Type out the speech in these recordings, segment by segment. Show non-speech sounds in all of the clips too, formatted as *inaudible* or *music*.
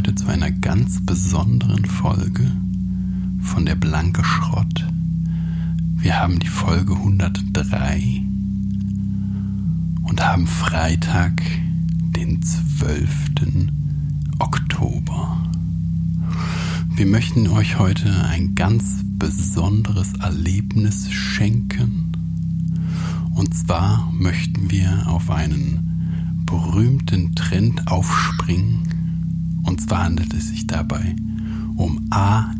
heute zu einer ganz besonderen Folge von der Blanke Schrott. Wir haben die Folge 103 und haben Freitag, den 12. Oktober. Wir möchten euch heute ein ganz besonderes Erlebnis schenken. Und zwar möchten wir auf einen berühmten Trend aufspringen. Und zwar handelt es sich dabei um ASMR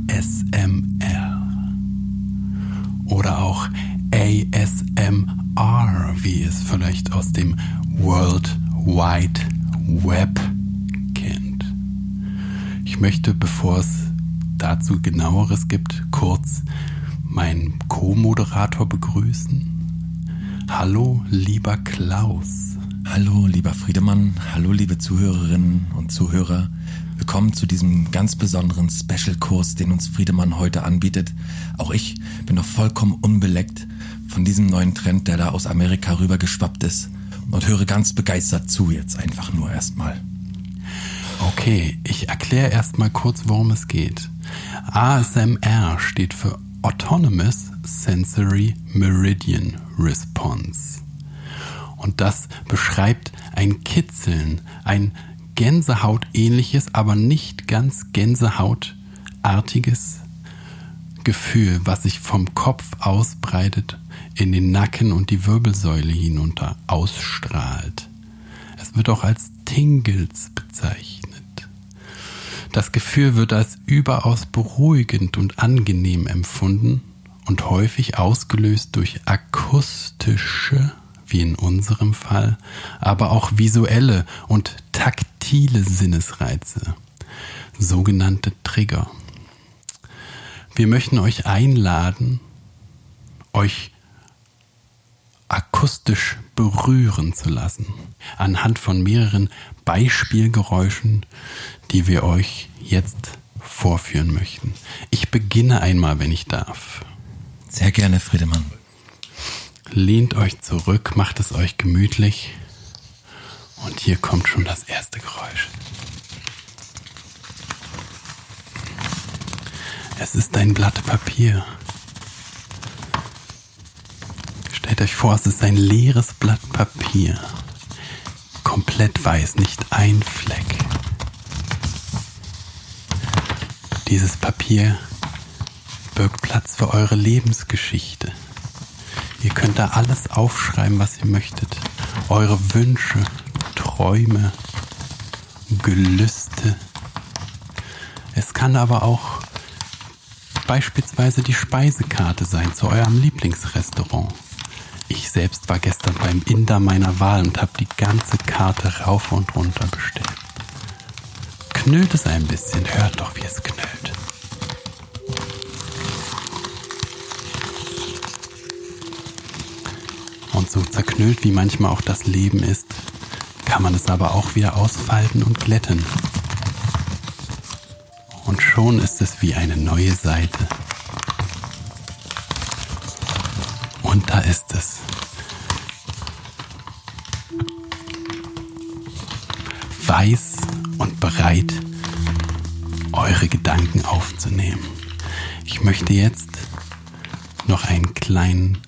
oder auch ASMR, wie es vielleicht aus dem World Wide Web kennt. Ich möchte, bevor es dazu genaueres gibt, kurz meinen Co-Moderator begrüßen. Hallo, lieber Klaus. Hallo, lieber Friedemann. Hallo, liebe Zuhörerinnen und Zuhörer. Willkommen zu diesem ganz besonderen Special-Kurs, den uns Friedemann heute anbietet. Auch ich bin noch vollkommen unbeleckt von diesem neuen Trend, der da aus Amerika rübergeschwappt ist und höre ganz begeistert zu jetzt einfach nur erstmal. Okay, ich erkläre erstmal kurz, worum es geht. ASMR steht für Autonomous Sensory Meridian Response. Und das beschreibt ein Kitzeln, ein Gänsehautähnliches, aber nicht ganz Gänsehautartiges Gefühl, was sich vom Kopf ausbreitet, in den Nacken und die Wirbelsäule hinunter ausstrahlt. Es wird auch als Tingles bezeichnet. Das Gefühl wird als überaus beruhigend und angenehm empfunden und häufig ausgelöst durch akustische, wie in unserem Fall, aber auch visuelle und taktile Sinnesreize, sogenannte Trigger. Wir möchten euch einladen, euch akustisch berühren zu lassen, anhand von mehreren Beispielgeräuschen, die wir euch jetzt vorführen möchten. Ich beginne einmal, wenn ich darf. Sehr gerne, Friedemann. Lehnt euch zurück, macht es euch gemütlich. Und hier kommt schon das erste Geräusch. Es ist ein Blatt Papier. Stellt euch vor, es ist ein leeres Blatt Papier. Komplett weiß, nicht ein Fleck. Dieses Papier birgt Platz für eure Lebensgeschichte. Ihr könnt da alles aufschreiben, was ihr möchtet. Eure Wünsche, Träume, Gelüste. Es kann aber auch beispielsweise die Speisekarte sein zu eurem Lieblingsrestaurant. Ich selbst war gestern beim Inder meiner Wahl und habe die ganze Karte rauf und runter bestellt. Knüllt es ein bisschen, hört doch, wie es knüllt. So zerknüllt wie manchmal auch das Leben ist, kann man es aber auch wieder ausfalten und glätten. Und schon ist es wie eine neue Seite. Und da ist es. Weiß und bereit, eure Gedanken aufzunehmen. Ich möchte jetzt noch einen kleinen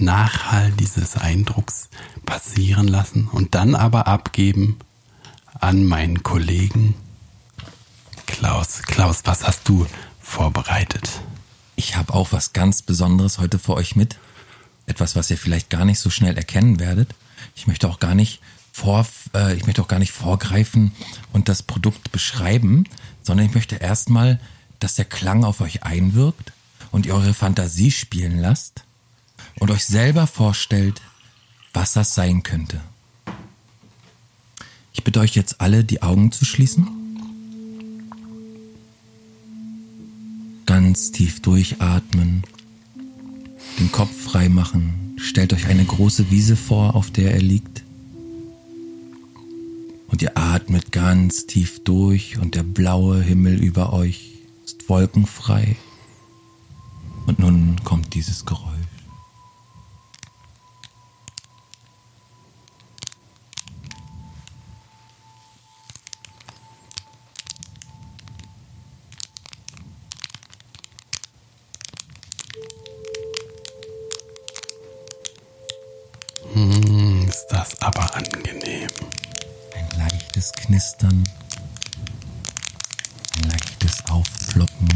Nachhall dieses Eindrucks passieren lassen und dann aber abgeben an meinen Kollegen Klaus. Klaus, was hast du vorbereitet? Ich habe auch was ganz Besonderes heute für euch mit. Etwas, was ihr vielleicht gar nicht so schnell erkennen werdet. Ich möchte auch gar nicht vor, äh, ich möchte auch gar nicht vorgreifen und das Produkt beschreiben, sondern ich möchte erstmal, dass der Klang auf euch einwirkt und ihr eure Fantasie spielen lasst und euch selber vorstellt, was das sein könnte. Ich bitte euch jetzt alle, die Augen zu schließen. Ganz tief durchatmen, den Kopf frei machen. Stellt euch eine große Wiese vor, auf der er liegt. Und ihr atmet ganz tief durch und der blaue Himmel über euch ist wolkenfrei. Und nun kommt dieses Geräusch. Knistern, leichtes Aufploppen.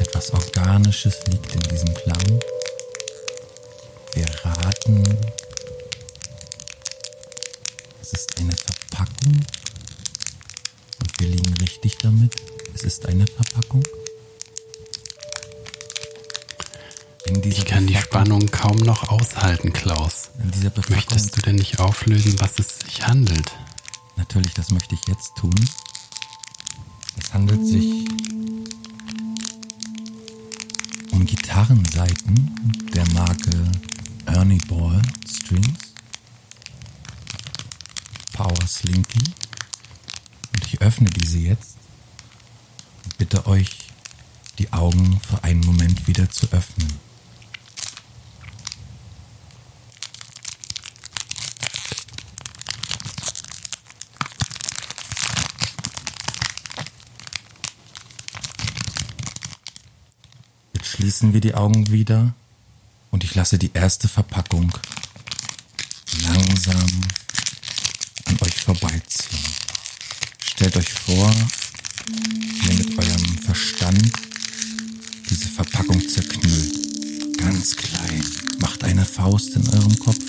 Etwas Organisches liegt in diesem Klang. Wir raten, es ist eine Verpackung und wir liegen richtig damit. Es ist eine Verpackung. Ich kann die Verpackung- Spannung kaum noch aushalten, Klaus. Möchtest du denn nicht auflösen, was es sich handelt? Natürlich, das möchte ich jetzt tun. Es handelt sich um Gitarrenseiten der Marke Ernie Ball Strings. Power Slinky. Und ich öffne diese jetzt und bitte euch, die Augen für einen Moment wieder zu öffnen. Jetzt schließen wir die Augen wieder und ich lasse die erste Verpackung langsam an euch vorbeiziehen. Stellt euch vor, wie ihr mit eurem Verstand diese Verpackung zerknüllt. Ganz klein. Macht eine Faust in eurem Kopf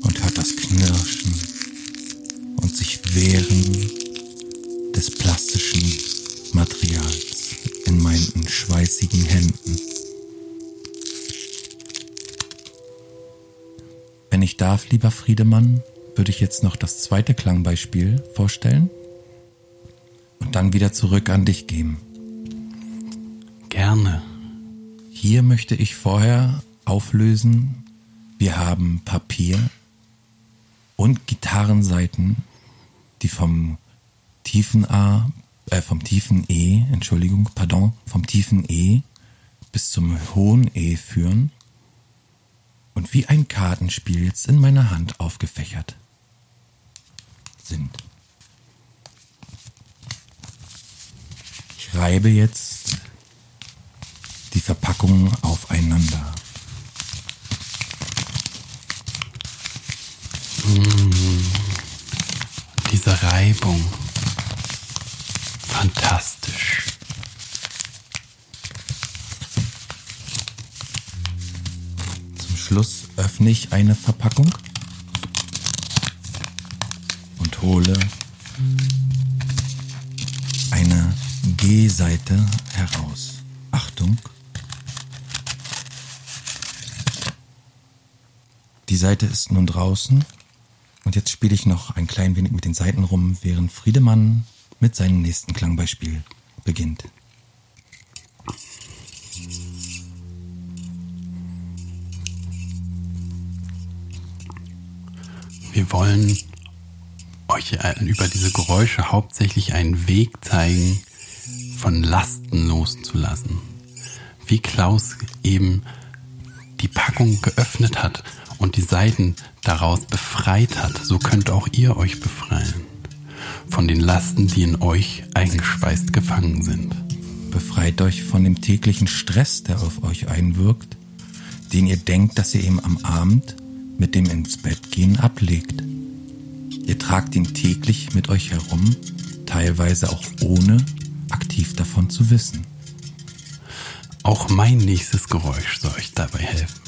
und hört das Knirschen und sich wehren darf, lieber Friedemann, würde ich jetzt noch das zweite Klangbeispiel vorstellen und dann wieder zurück an dich geben. Gerne. Hier möchte ich vorher auflösen, wir haben Papier und Gitarrenseiten, die vom tiefen A, äh, vom tiefen E, Entschuldigung, pardon, vom tiefen E bis zum hohen E führen und wie ein Kartenspiel jetzt in meiner Hand aufgefächert sind. Ich reibe jetzt die Verpackungen aufeinander. Diese Reibung. Fantastisch. Schluss öffne ich eine Verpackung und hole eine G-Seite heraus. Achtung. Die Seite ist nun draußen und jetzt spiele ich noch ein klein wenig mit den Seiten rum, während Friedemann mit seinem nächsten Klangbeispiel beginnt. Wir wollen euch äh, über diese Geräusche hauptsächlich einen Weg zeigen, von Lasten loszulassen. Wie Klaus eben die Packung geöffnet hat und die Seiten daraus befreit hat, so könnt auch ihr euch befreien. Von den Lasten, die in euch eingespeist gefangen sind. Befreit euch von dem täglichen Stress, der auf euch einwirkt, den ihr denkt, dass ihr eben am Abend mit dem ins Bett gehen ablegt. Ihr tragt ihn täglich mit euch herum, teilweise auch ohne aktiv davon zu wissen. Auch mein nächstes Geräusch soll euch dabei helfen.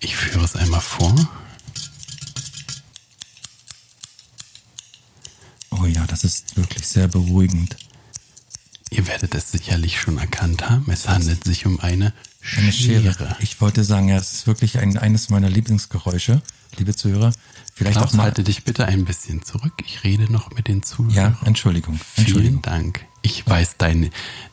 Ich führe es einmal vor. Oh ja, das ist wirklich sehr beruhigend. Ihr werdet es sicherlich schon erkannt haben. Es handelt sich um eine Eine Schere. Schere. Ich wollte sagen, ja, es ist wirklich ein, eines meiner Lieblingsgeräusche, liebe Zuhörer. Vielleicht Klaus, auch mal. halte dich bitte ein bisschen zurück. Ich rede noch mit den Zuhörern. Ja, Entschuldigung. Vielen Entschuldigung. Dank. Ich weiß deine,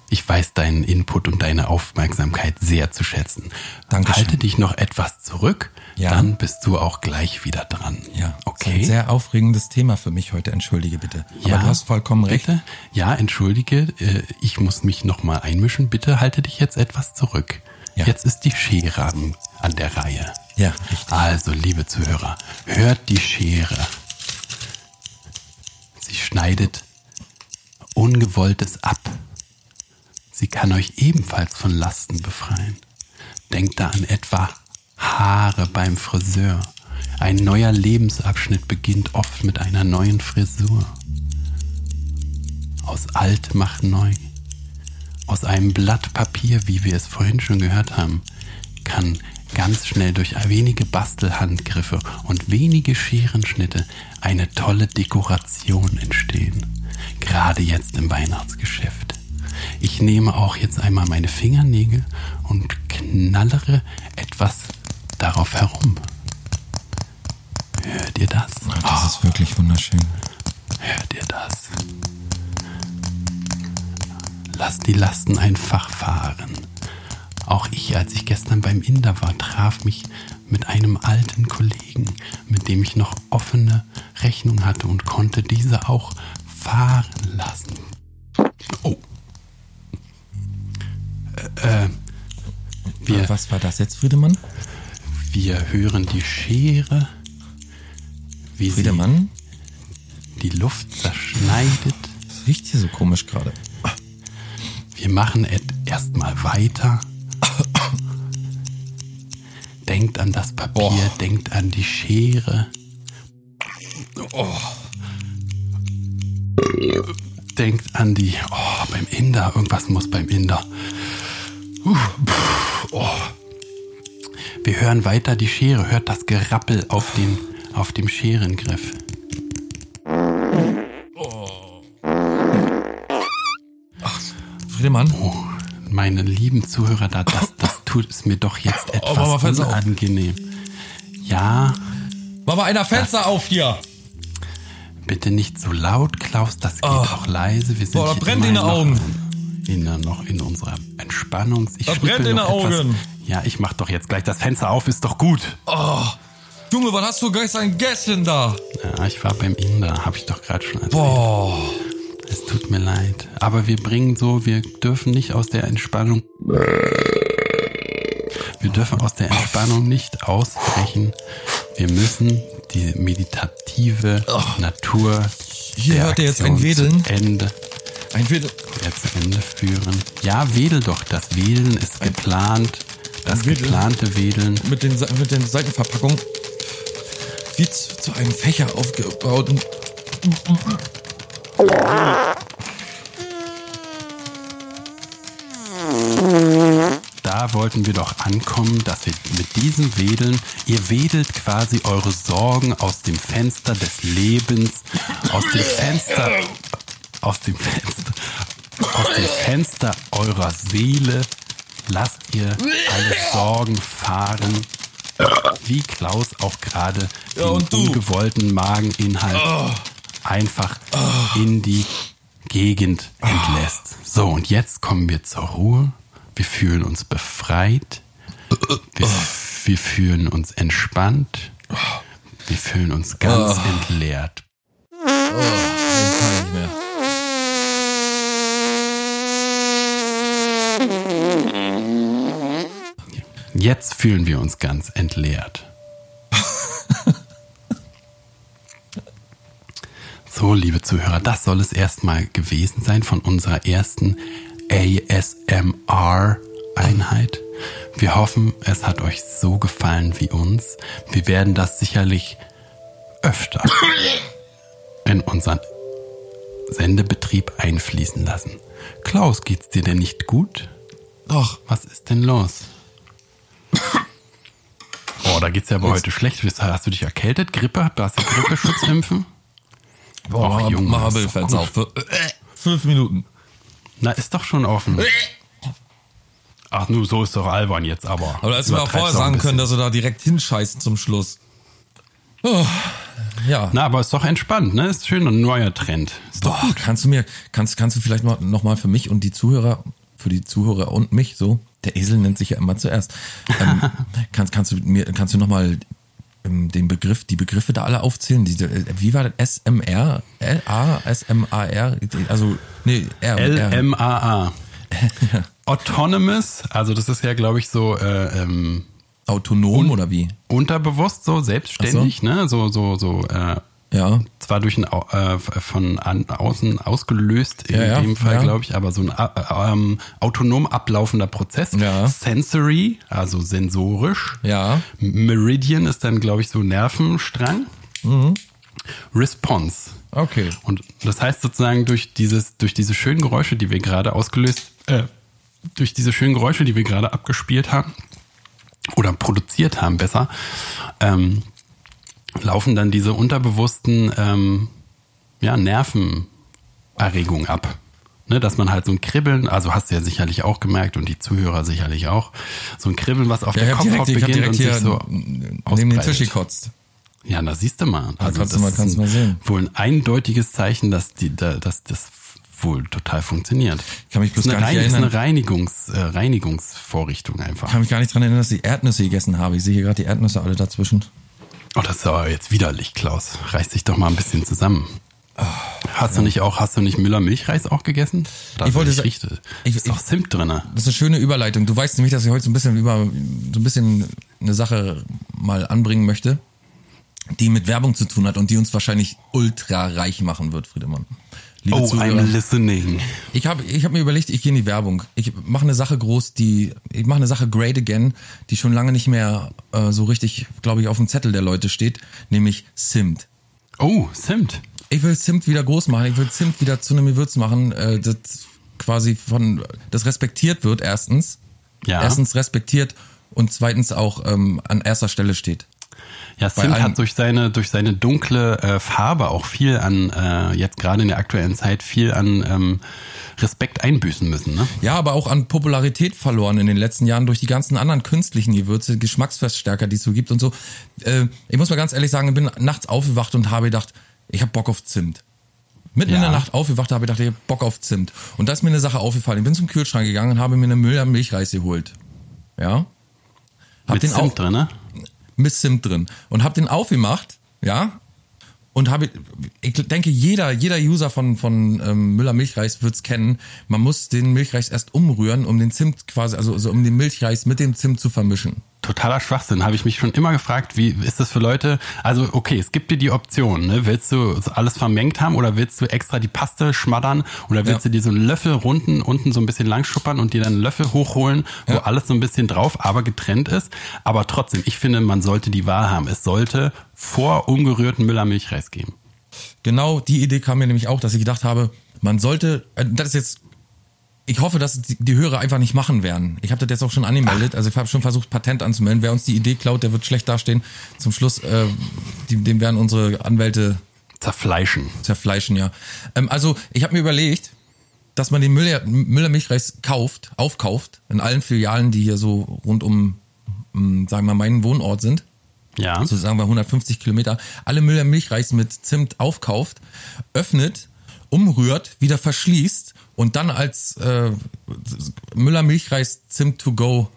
ich weiß deinen Input und deine Aufmerksamkeit sehr zu schätzen. Dankeschön. Halte dich noch etwas zurück, Ja. dann bist du auch gleich wieder dran. Ja, Ist ein okay. sehr aufregendes Thema für mich heute, entschuldige bitte. ja, Aber du hast vollkommen recht. Bitte? Ja, entschuldige, äh, ich muss mich noch mal einmischen. Bitte halte dich jetzt etwas zurück. Ja. Jetzt ist die Schere an, an der Reihe. Ja, richtig. Also, liebe Zuhörer, hört die Schere. Sie schneidet Ungewolltes ab. Sie kann euch ebenfalls von Lasten befreien. Denkt da an etwa Haare beim Friseur, Ein neuer Lebensabschnitt beginnt oft mit einer neuen Frisur. Aus alt macht neu. Aus einem Blatt Papier, wie wir es vorhin schon gehört haben, kann ganz schnell durch wenige Bastelhandgriffe und wenige Scherenschnitte eine tolle Dekoration entstehen. Gerade jetzt im Weihnachtsgeschäft. Ich nehme auch jetzt einmal meine Fingernägel und knallere etwas darauf herum. Hört ihr das? Ach, das ist wirklich wunderschön. Hört ihr das? Lasst die Lasten einfach fahren. Auch ich, als ich gestern beim Inder war, traf mich mit einem alten Kollegen, mit dem ich noch offene Rechnung hatte und konnte diese auch fahren lassen. Oh. Äh, wir, Was war das jetzt, Friedemann? wir hören die Schere, wie Friedemann? sie die Luft zerschneidet. Das riecht hier so komisch gerade. Wir machen erstmal weiter. Denkt an das Papier, Oh. denkt an die Schere. Denkt an die. Oh, beim Inder. Irgendwas muss beim Inder. Uh, pff, oh. Wir hören weiter die Schere. Hört das Gerappel auf dem, auf dem Scherengriff. Friedemann? Oh, meine lieben Zuhörer, da, das, das tut es mir doch jetzt etwas Mama, Fenster auf. unangenehm. Ja, Mach mal einer Fenster auf hier. bitte nicht so laut, Klaus, das geht Oh. auch leise. Wir sind Boah, da hier brennt in immerhin den Augen. Noch in, der- noch in unserer Entspannungs... Ich Da schnippel brennt in den Augen. Ja, ich mach doch jetzt gleich das Fenster auf, ist doch gut. Junge, was hast du gestern gegessen da? Ja, ich war beim Inder, habe ich doch gerade schon erzählt. Boah. Es tut mir leid. Aber wir bringen so, wir dürfen nicht aus der Entspannung. Wir dürfen aus der Entspannung nicht ausbrechen. Wir müssen die meditative Natur Hier hört ihr jetzt ein Wedeln. Ende, Ein Wedel. Ja, zu Ende führen. Ja, wedel doch. Das Wedeln ist geplant. Das ein Wedel. geplante Wedeln. mit den, mit den Seitenverpackungen wie zu, zu einem Fächer aufgebaut. Da wollten wir doch ankommen, dass wir mit diesem Wedeln, ihr wedelt quasi eure Sorgen aus dem Fenster des Lebens, aus dem Fenster, aus dem Fenster, aus dem Fenster eurer Seele, lasst ihr alle Sorgen fahren, wie Klaus auch gerade Ja, den ungewollten Mageninhalt einfach in die Gegend entlässt. So, und jetzt kommen wir zur Ruhe. Wir fühlen uns befreit. Wir, wir fühlen uns entspannt. Wir fühlen uns ganz entleert. den kann ich nicht mehr. Jetzt fühlen wir uns ganz entleert. So, liebe Zuhörer, das soll es erstmal gewesen sein von unserer ersten ASMR-Einheit. Wir hoffen, es hat euch so gefallen wie uns. Wir werden das sicherlich öfter in unseren Sendebetrieb einfließen lassen. Klaus, geht's dir denn nicht gut? Doch, Was ist denn los? Oh, da geht's ja aber heute schlecht. Hast du dich erkältet? Grippe? Hast du Grippeschutz impfen? boah, Och, Junge, mach mal Fenster auf. Für, äh, fünf Minuten. Na, ist doch schon offen. Ach, nu, so ist doch albern jetzt aber. Aber da hättest du mir auch vorher sagen können, dass wir da direkt hinscheißen zum Schluss. Oh, ja. Na, aber ist doch entspannt, ne? Ist schön, ein neuer Trend. Ist doch Boah, kannst du mir, kannst, kannst du vielleicht mal, noch mal für mich und die Zuhörer, für die Zuhörer und mich so, der Esel nennt sich ja immer zuerst, ähm, *laughs* kannst, kannst du mir, kannst du noch mal ähm, den Begriff, die Begriffe da alle aufzählen? Diese, äh, wie war das? SMR? L A, S-M-A-R? Also, nee, R. R. LMAA. *laughs* Autonomous, also das ist ja, glaube ich, so äh, ähm, Autonom oder wie? unterbewusst, so selbstständig, ne? So, so, so, äh, Ja. Zwar durch ein äh, von an, außen ausgelöst, in Ja, ja, dem Fall, ja. glaube ich, aber so ein äh, ähm, autonom ablaufender Prozess. Ja. Sensory, also sensorisch. Ja. Meridian ist dann, glaube ich, so Nervenstrang. Mhm. Response. Okay. Und das heißt sozusagen durch dieses, durch diese schönen Geräusche, die wir gerade ausgelöst, äh, durch diese schönen Geräusche, die wir gerade abgespielt haben oder produziert haben, besser, ähm, laufen dann diese unterbewussten ähm, ja, Nervenerregungen ab. Ne, dass man halt so ein Kribbeln, also hast du ja sicherlich auch gemerkt und die Zuhörer sicherlich auch, so ein Kribbeln, was auf Ja, der Kopfhaut direkt, beginnt und sich hier so neben den. Tisch gekotzt. Ja, da siehst du mal. Also kannst das mal- ist kannst du ein-. Wohl ein eindeutiges Zeichen, dass die, da, dass das wohl total funktioniert. Ich kann mich bloß das ist gar eine, nicht Rein- erinnern. ist eine Reinigungs, äh, Reinigungsvorrichtung einfach. Ich kann mich gar nicht dran erinnern, dass ich Erdnüsse gegessen habe. Ich sehe hier gerade die Erdnüsse alle dazwischen. Oh, das ist aber jetzt widerlich, Klaus. Reiß dich doch mal ein bisschen zusammen. Hast du nicht auch, hast du nicht Müller Milchreis auch gegessen? Da Ich wollte ich riechte. ich- ist doch Zimt drinne. Das ist eine schöne Überleitung. Du weißt nämlich, dass ich heute so ein bisschen über so ein bisschen eine Sache mal anbringen möchte, die mit Werbung zu tun hat und die uns wahrscheinlich ultra reich machen wird, Friedemann. Liebe Oh, Zuhörer, I'm listening. ich habe ich hab mir überlegt, ich gehe in die Werbung. Ich mache eine Sache groß, die ich mache eine Sache great again, die schon lange nicht mehr äh, so richtig, glaube ich, auf dem Zettel der Leute steht, nämlich Zimt. Oh, Zimt. Ich will Zimt wieder groß machen. Ich will Zimt wieder zu einem Gewürz machen, äh, das quasi von, das respektiert wird, erstens. Ja. Erstens respektiert und zweitens auch ähm, an erster Stelle steht. Ja, Zimt hat durch seine, durch seine dunkle äh, Farbe auch viel an, äh, jetzt gerade in der aktuellen Zeit, viel an ähm, Respekt einbüßen müssen. Ne? Ja, aber auch an Popularität verloren in den letzten Jahren durch die ganzen anderen künstlichen Gewürze, Geschmacksverstärker, die es so gibt und so. Äh, ich muss mal ganz ehrlich sagen, ich bin nachts aufgewacht und habe gedacht, ich habe Bock auf Zimt. Mitten in Ja. der Nacht aufgewacht habe ich gedacht, ich hab Bock auf Zimt. Und da ist mir eine Sache aufgefallen. Ich bin zum Kühlschrank gegangen und habe mir eine Müller Milchreis geholt. Ja? Hab Mit den Zimt auch, drin, ne? Mit Zimt drin und habe den aufgemacht, ja, und habe, ich denke, jeder, jeder User von, von ähm, Müller Milchreis wird's kennen. Man muss den Milchreis erst umrühren, um den Zimt quasi, also, also um den Milchreis mit dem Zimt zu vermischen. Totaler Schwachsinn. Habe ich mich schon immer gefragt, wie ist das für Leute? Also, okay, es gibt dir die Option. Ne? Willst du alles vermengt haben oder willst du extra die Paste schmattern oder willst Ja. du dir so einen Löffel runden, unten so ein bisschen lang schuppern und dir dann einen Löffel hochholen, wo Ja. alles so ein bisschen drauf, aber getrennt ist? Aber trotzdem, ich finde, man sollte die Wahl haben. Es sollte vor ungerührten Müller-Milchreis geben. Genau die Idee kam mir nämlich auch, dass ich gedacht habe, man sollte, äh, das ist jetzt, ich hoffe, dass die, Hörer einfach nicht machen werden. Ich habe das jetzt auch schon angemeldet, also ich habe schon versucht, Patent anzumelden. Wer uns die Idee klaut, der wird schlecht dastehen. Zum Schluss, äh, die, dem werden unsere Anwälte Zerfleischen. zerfleischen, ja. Ähm, also ich habe mir überlegt, dass man den Müller, Müller Milchreis kauft, aufkauft, in allen Filialen, die hier so rund um, um sagen wir mal, meinen Wohnort sind Ja. so sagen wir 150 Kilometer, alle Müller Milchreis mit Zimt aufkauft, öffnet, umrührt, wieder verschließt und dann als äh, Müller Milchreis Zimt to go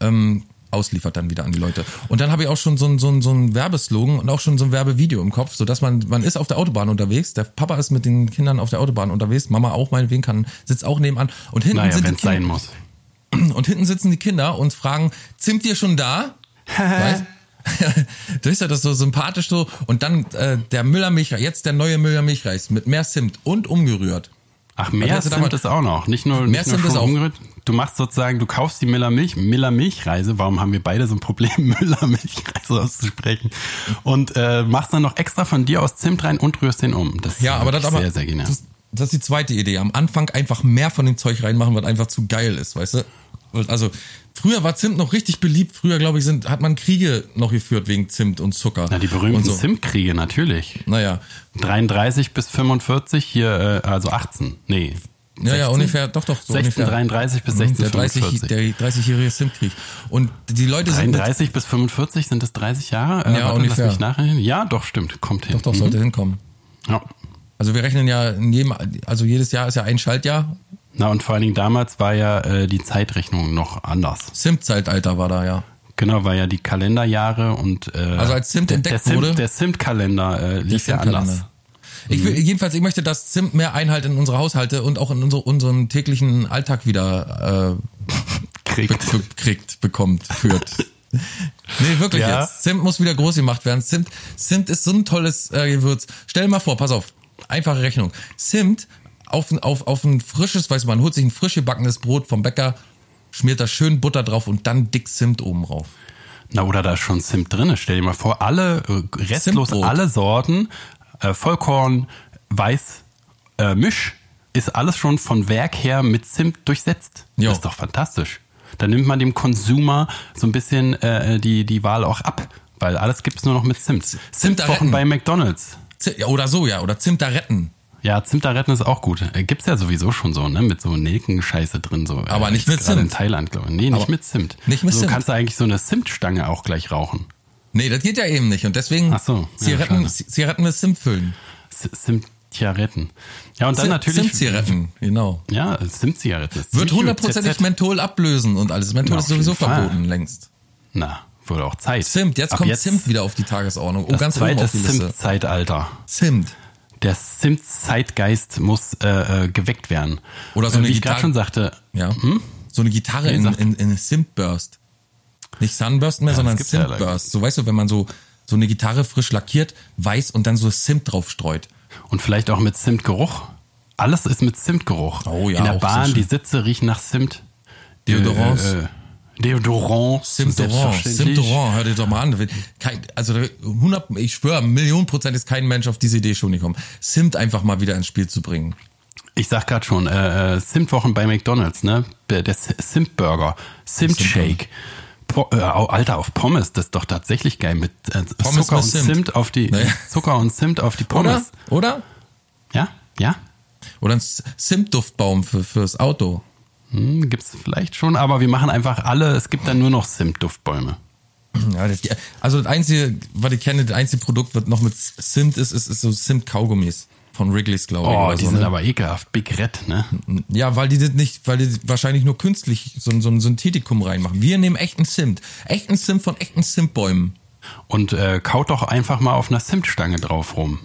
ähm, ausliefert dann wieder an die Leute. Und dann habe ich auch schon so ein, so ein, so ein Werbeslogan und auch schon so ein Werbevideo im Kopf, so dass man, man ist auf der Autobahn unterwegs, der Papa ist mit den Kindern auf der Autobahn unterwegs, Mama auch meinetwegen kann, sitzt auch nebenan und hinten Naja, sind wenn die es sein Kinder, muss. und hinten sitzen die Kinder und fragen, Zimt ihr schon da? *laughs* weißt? *laughs* Du ist ja das so sympathisch so. Und dann äh, der Müller Milchreis, jetzt der neue Müller Milchreis mit mehr Zimt und umgerührt. Ach, mehr Zimt damals- ist auch noch. Nicht nur, Mehr nicht nur ist auch-. Du machst sozusagen, du kaufst die Miller Milch, Miller Milchreise. Warum haben wir beide so ein Problem, *laughs* Müller Milchreise auszusprechen? Und äh, machst dann noch extra von dir aus Zimt rein und rührst den um. Das ist Ja, aber das wirklich aber sehr, sehr genial. das, das ist die zweite Idee. Am Anfang einfach mehr von dem Zeug reinmachen, was einfach zu geil ist, weißt du? Also früher war Zimt noch richtig beliebt. Früher, glaube ich, sind, hat man Kriege noch geführt wegen Zimt und Zucker. Na, die berühmten so. Zimtkriege, natürlich. Naja. 33 bis 45, hier, äh, also 18. Nee. Ja, ja, 16? ungefähr, doch, doch, so 1633 bis Mhm, Der 1645. 30, der 30-jährige Zimtkrieg. Und die Leute sind mit, 33 bis 45 sind es 30 Jahre? Äh, Ja, warte, ungefähr. Lass mich nachrechnen. Ja, doch, stimmt. Kommt hin. doch, doch, Mhm. sollte hinkommen. Ja. Also wir rechnen ja in jedem, also jedes Jahr ist ja ein Schaltjahr. Na, und vor allen Dingen damals war ja äh, die Zeitrechnung noch anders. Zimt-Zeitalter war da, ja. Genau, war ja die Kalenderjahre und äh, Also als Zimt der, entdeckt der Zimt, wurde- Der Zimt-Kalender äh, lief ja Zimtkalender. anders. Ich will, jedenfalls, ich möchte, dass Zimt mehr Einhalt in unsere Haushalte und auch in unsere, unseren täglichen Alltag wieder äh, Kriegt. be be kriegt, bekommt, führt. *laughs* Nee, wirklich Ja. jetzt. Zimt muss wieder groß gemacht werden. Zimt, Zimt ist so ein tolles äh, Gewürz. Stell dir mal vor, pass auf, einfache Rechnung. Zimt auf, ein- auf, auf ein frisches, weiß man, holt sich ein frisch gebackenes Brot vom Bäcker, schmiert da schön Butter drauf und dann dick Zimt oben drauf. Na, oder da ist schon Zimt drin. Stell dir mal vor, alle, äh, restlos Zimtbrot. alle Sorten, äh, Vollkorn, Weiß, äh, Misch, ist alles schon von Werk her mit Zimt durchsetzt. Jo. Das ist doch fantastisch. Da nimmt man dem Consumer so ein bisschen äh, die, die Wahl auch ab, weil alles gibt's nur noch mit Zimt. Zimtwochen Zimtaretten. bei McDonalds. Z oder so, ja. Oder Zimtaretten. Ja, Zimtaretten ist auch gut. Äh, Gibt's ja sowieso schon so, ne? Mit so Nelkenscheiße drin. So. Aber Äh, nicht mit Zimt. in Thailand, glaube ich. Nee, nicht Aber mit Zimt. nicht mit so Zimt. kannst du eigentlich so eine Zimtstange auch gleich rauchen. Nee, das geht ja eben nicht. Und deswegen Ach so, ja, Zigaretten, schade. Zigaretten mit Zimt füllen. Z- Zimt-Zigaretten. Ja, und dann Zimt- natürlich. Zimt-Zigaretten, genau. Ja, Zimt-Zigarette. ist Wird hundertprozentig. Menthol ablösen und alles. Menthol Ja, ist sowieso verboten längst. Na, wurde auch Zeit. Zimt, jetzt Ab kommt Zimt wieder auf die Tagesordnung. Oh, Das ganz zweite. Zimt-Zeitalter. Zimt. Der Zimt-Zeitgeist muss äh, äh, geweckt werden. Oder so Äh, eine Wie ich gerade Gitarre- schon sagte, Ja. So eine Gitarre in, in, in Simburst. Nicht Sunburst mehr, Ja, sondern gibt's ja so weißt du, wenn man so, so eine Gitarre frisch lackiert, weiß und dann so Zimt drauf streut. Und vielleicht auch mit Zimtgeruch. Alles ist mit Zimtgeruch. Oh ja, In der Bahn, die. Sitze riechen nach Zimt. Deodorants. Äh, äh, Deodorant. Selbstverständlich. Simtorant, hör dir doch mal an. Kein, also 100, ich schwöre, Millionen Prozent ist kein Mensch auf diese Idee schon gekommen. Zimt einfach mal wieder ins Spiel zu bringen. Ich sag gerade schon, äh, äh, Zimtwochen bei McDonalds, ne? Der Zimt-Shake. Po, äh, Alter, auf Pommes, das ist doch tatsächlich geil. Mit äh, Pommes Zucker mit und Zimt. Zimt. auf die Naja. Zucker und Zimt auf die Oder? Pommes. Oder? Ja, ja. Oder ein Zimtduftbaum für, fürs Auto. Hm, gibt's vielleicht schon, aber wir machen einfach alle, es gibt dann nur noch Zimtduftbäume. Ja, das, also das einzige, was ich kenne, das einzige Produkt, was noch mit Zimt ist, ist, ist so Zimt-Kaugummis von Wrigley's, glaube ich. Oh, die so, sind ne? aber ekelhaft. Big Red, ne? Ja, weil die das nicht, weil die wahrscheinlich nur künstlich so, ein- so ein Synthetikum reinmachen. Wir nehmen echten Zimt. Echten Zimt von echten Zimtbäumen. Und äh, kaut doch einfach mal auf einer Zimtstange drauf rum.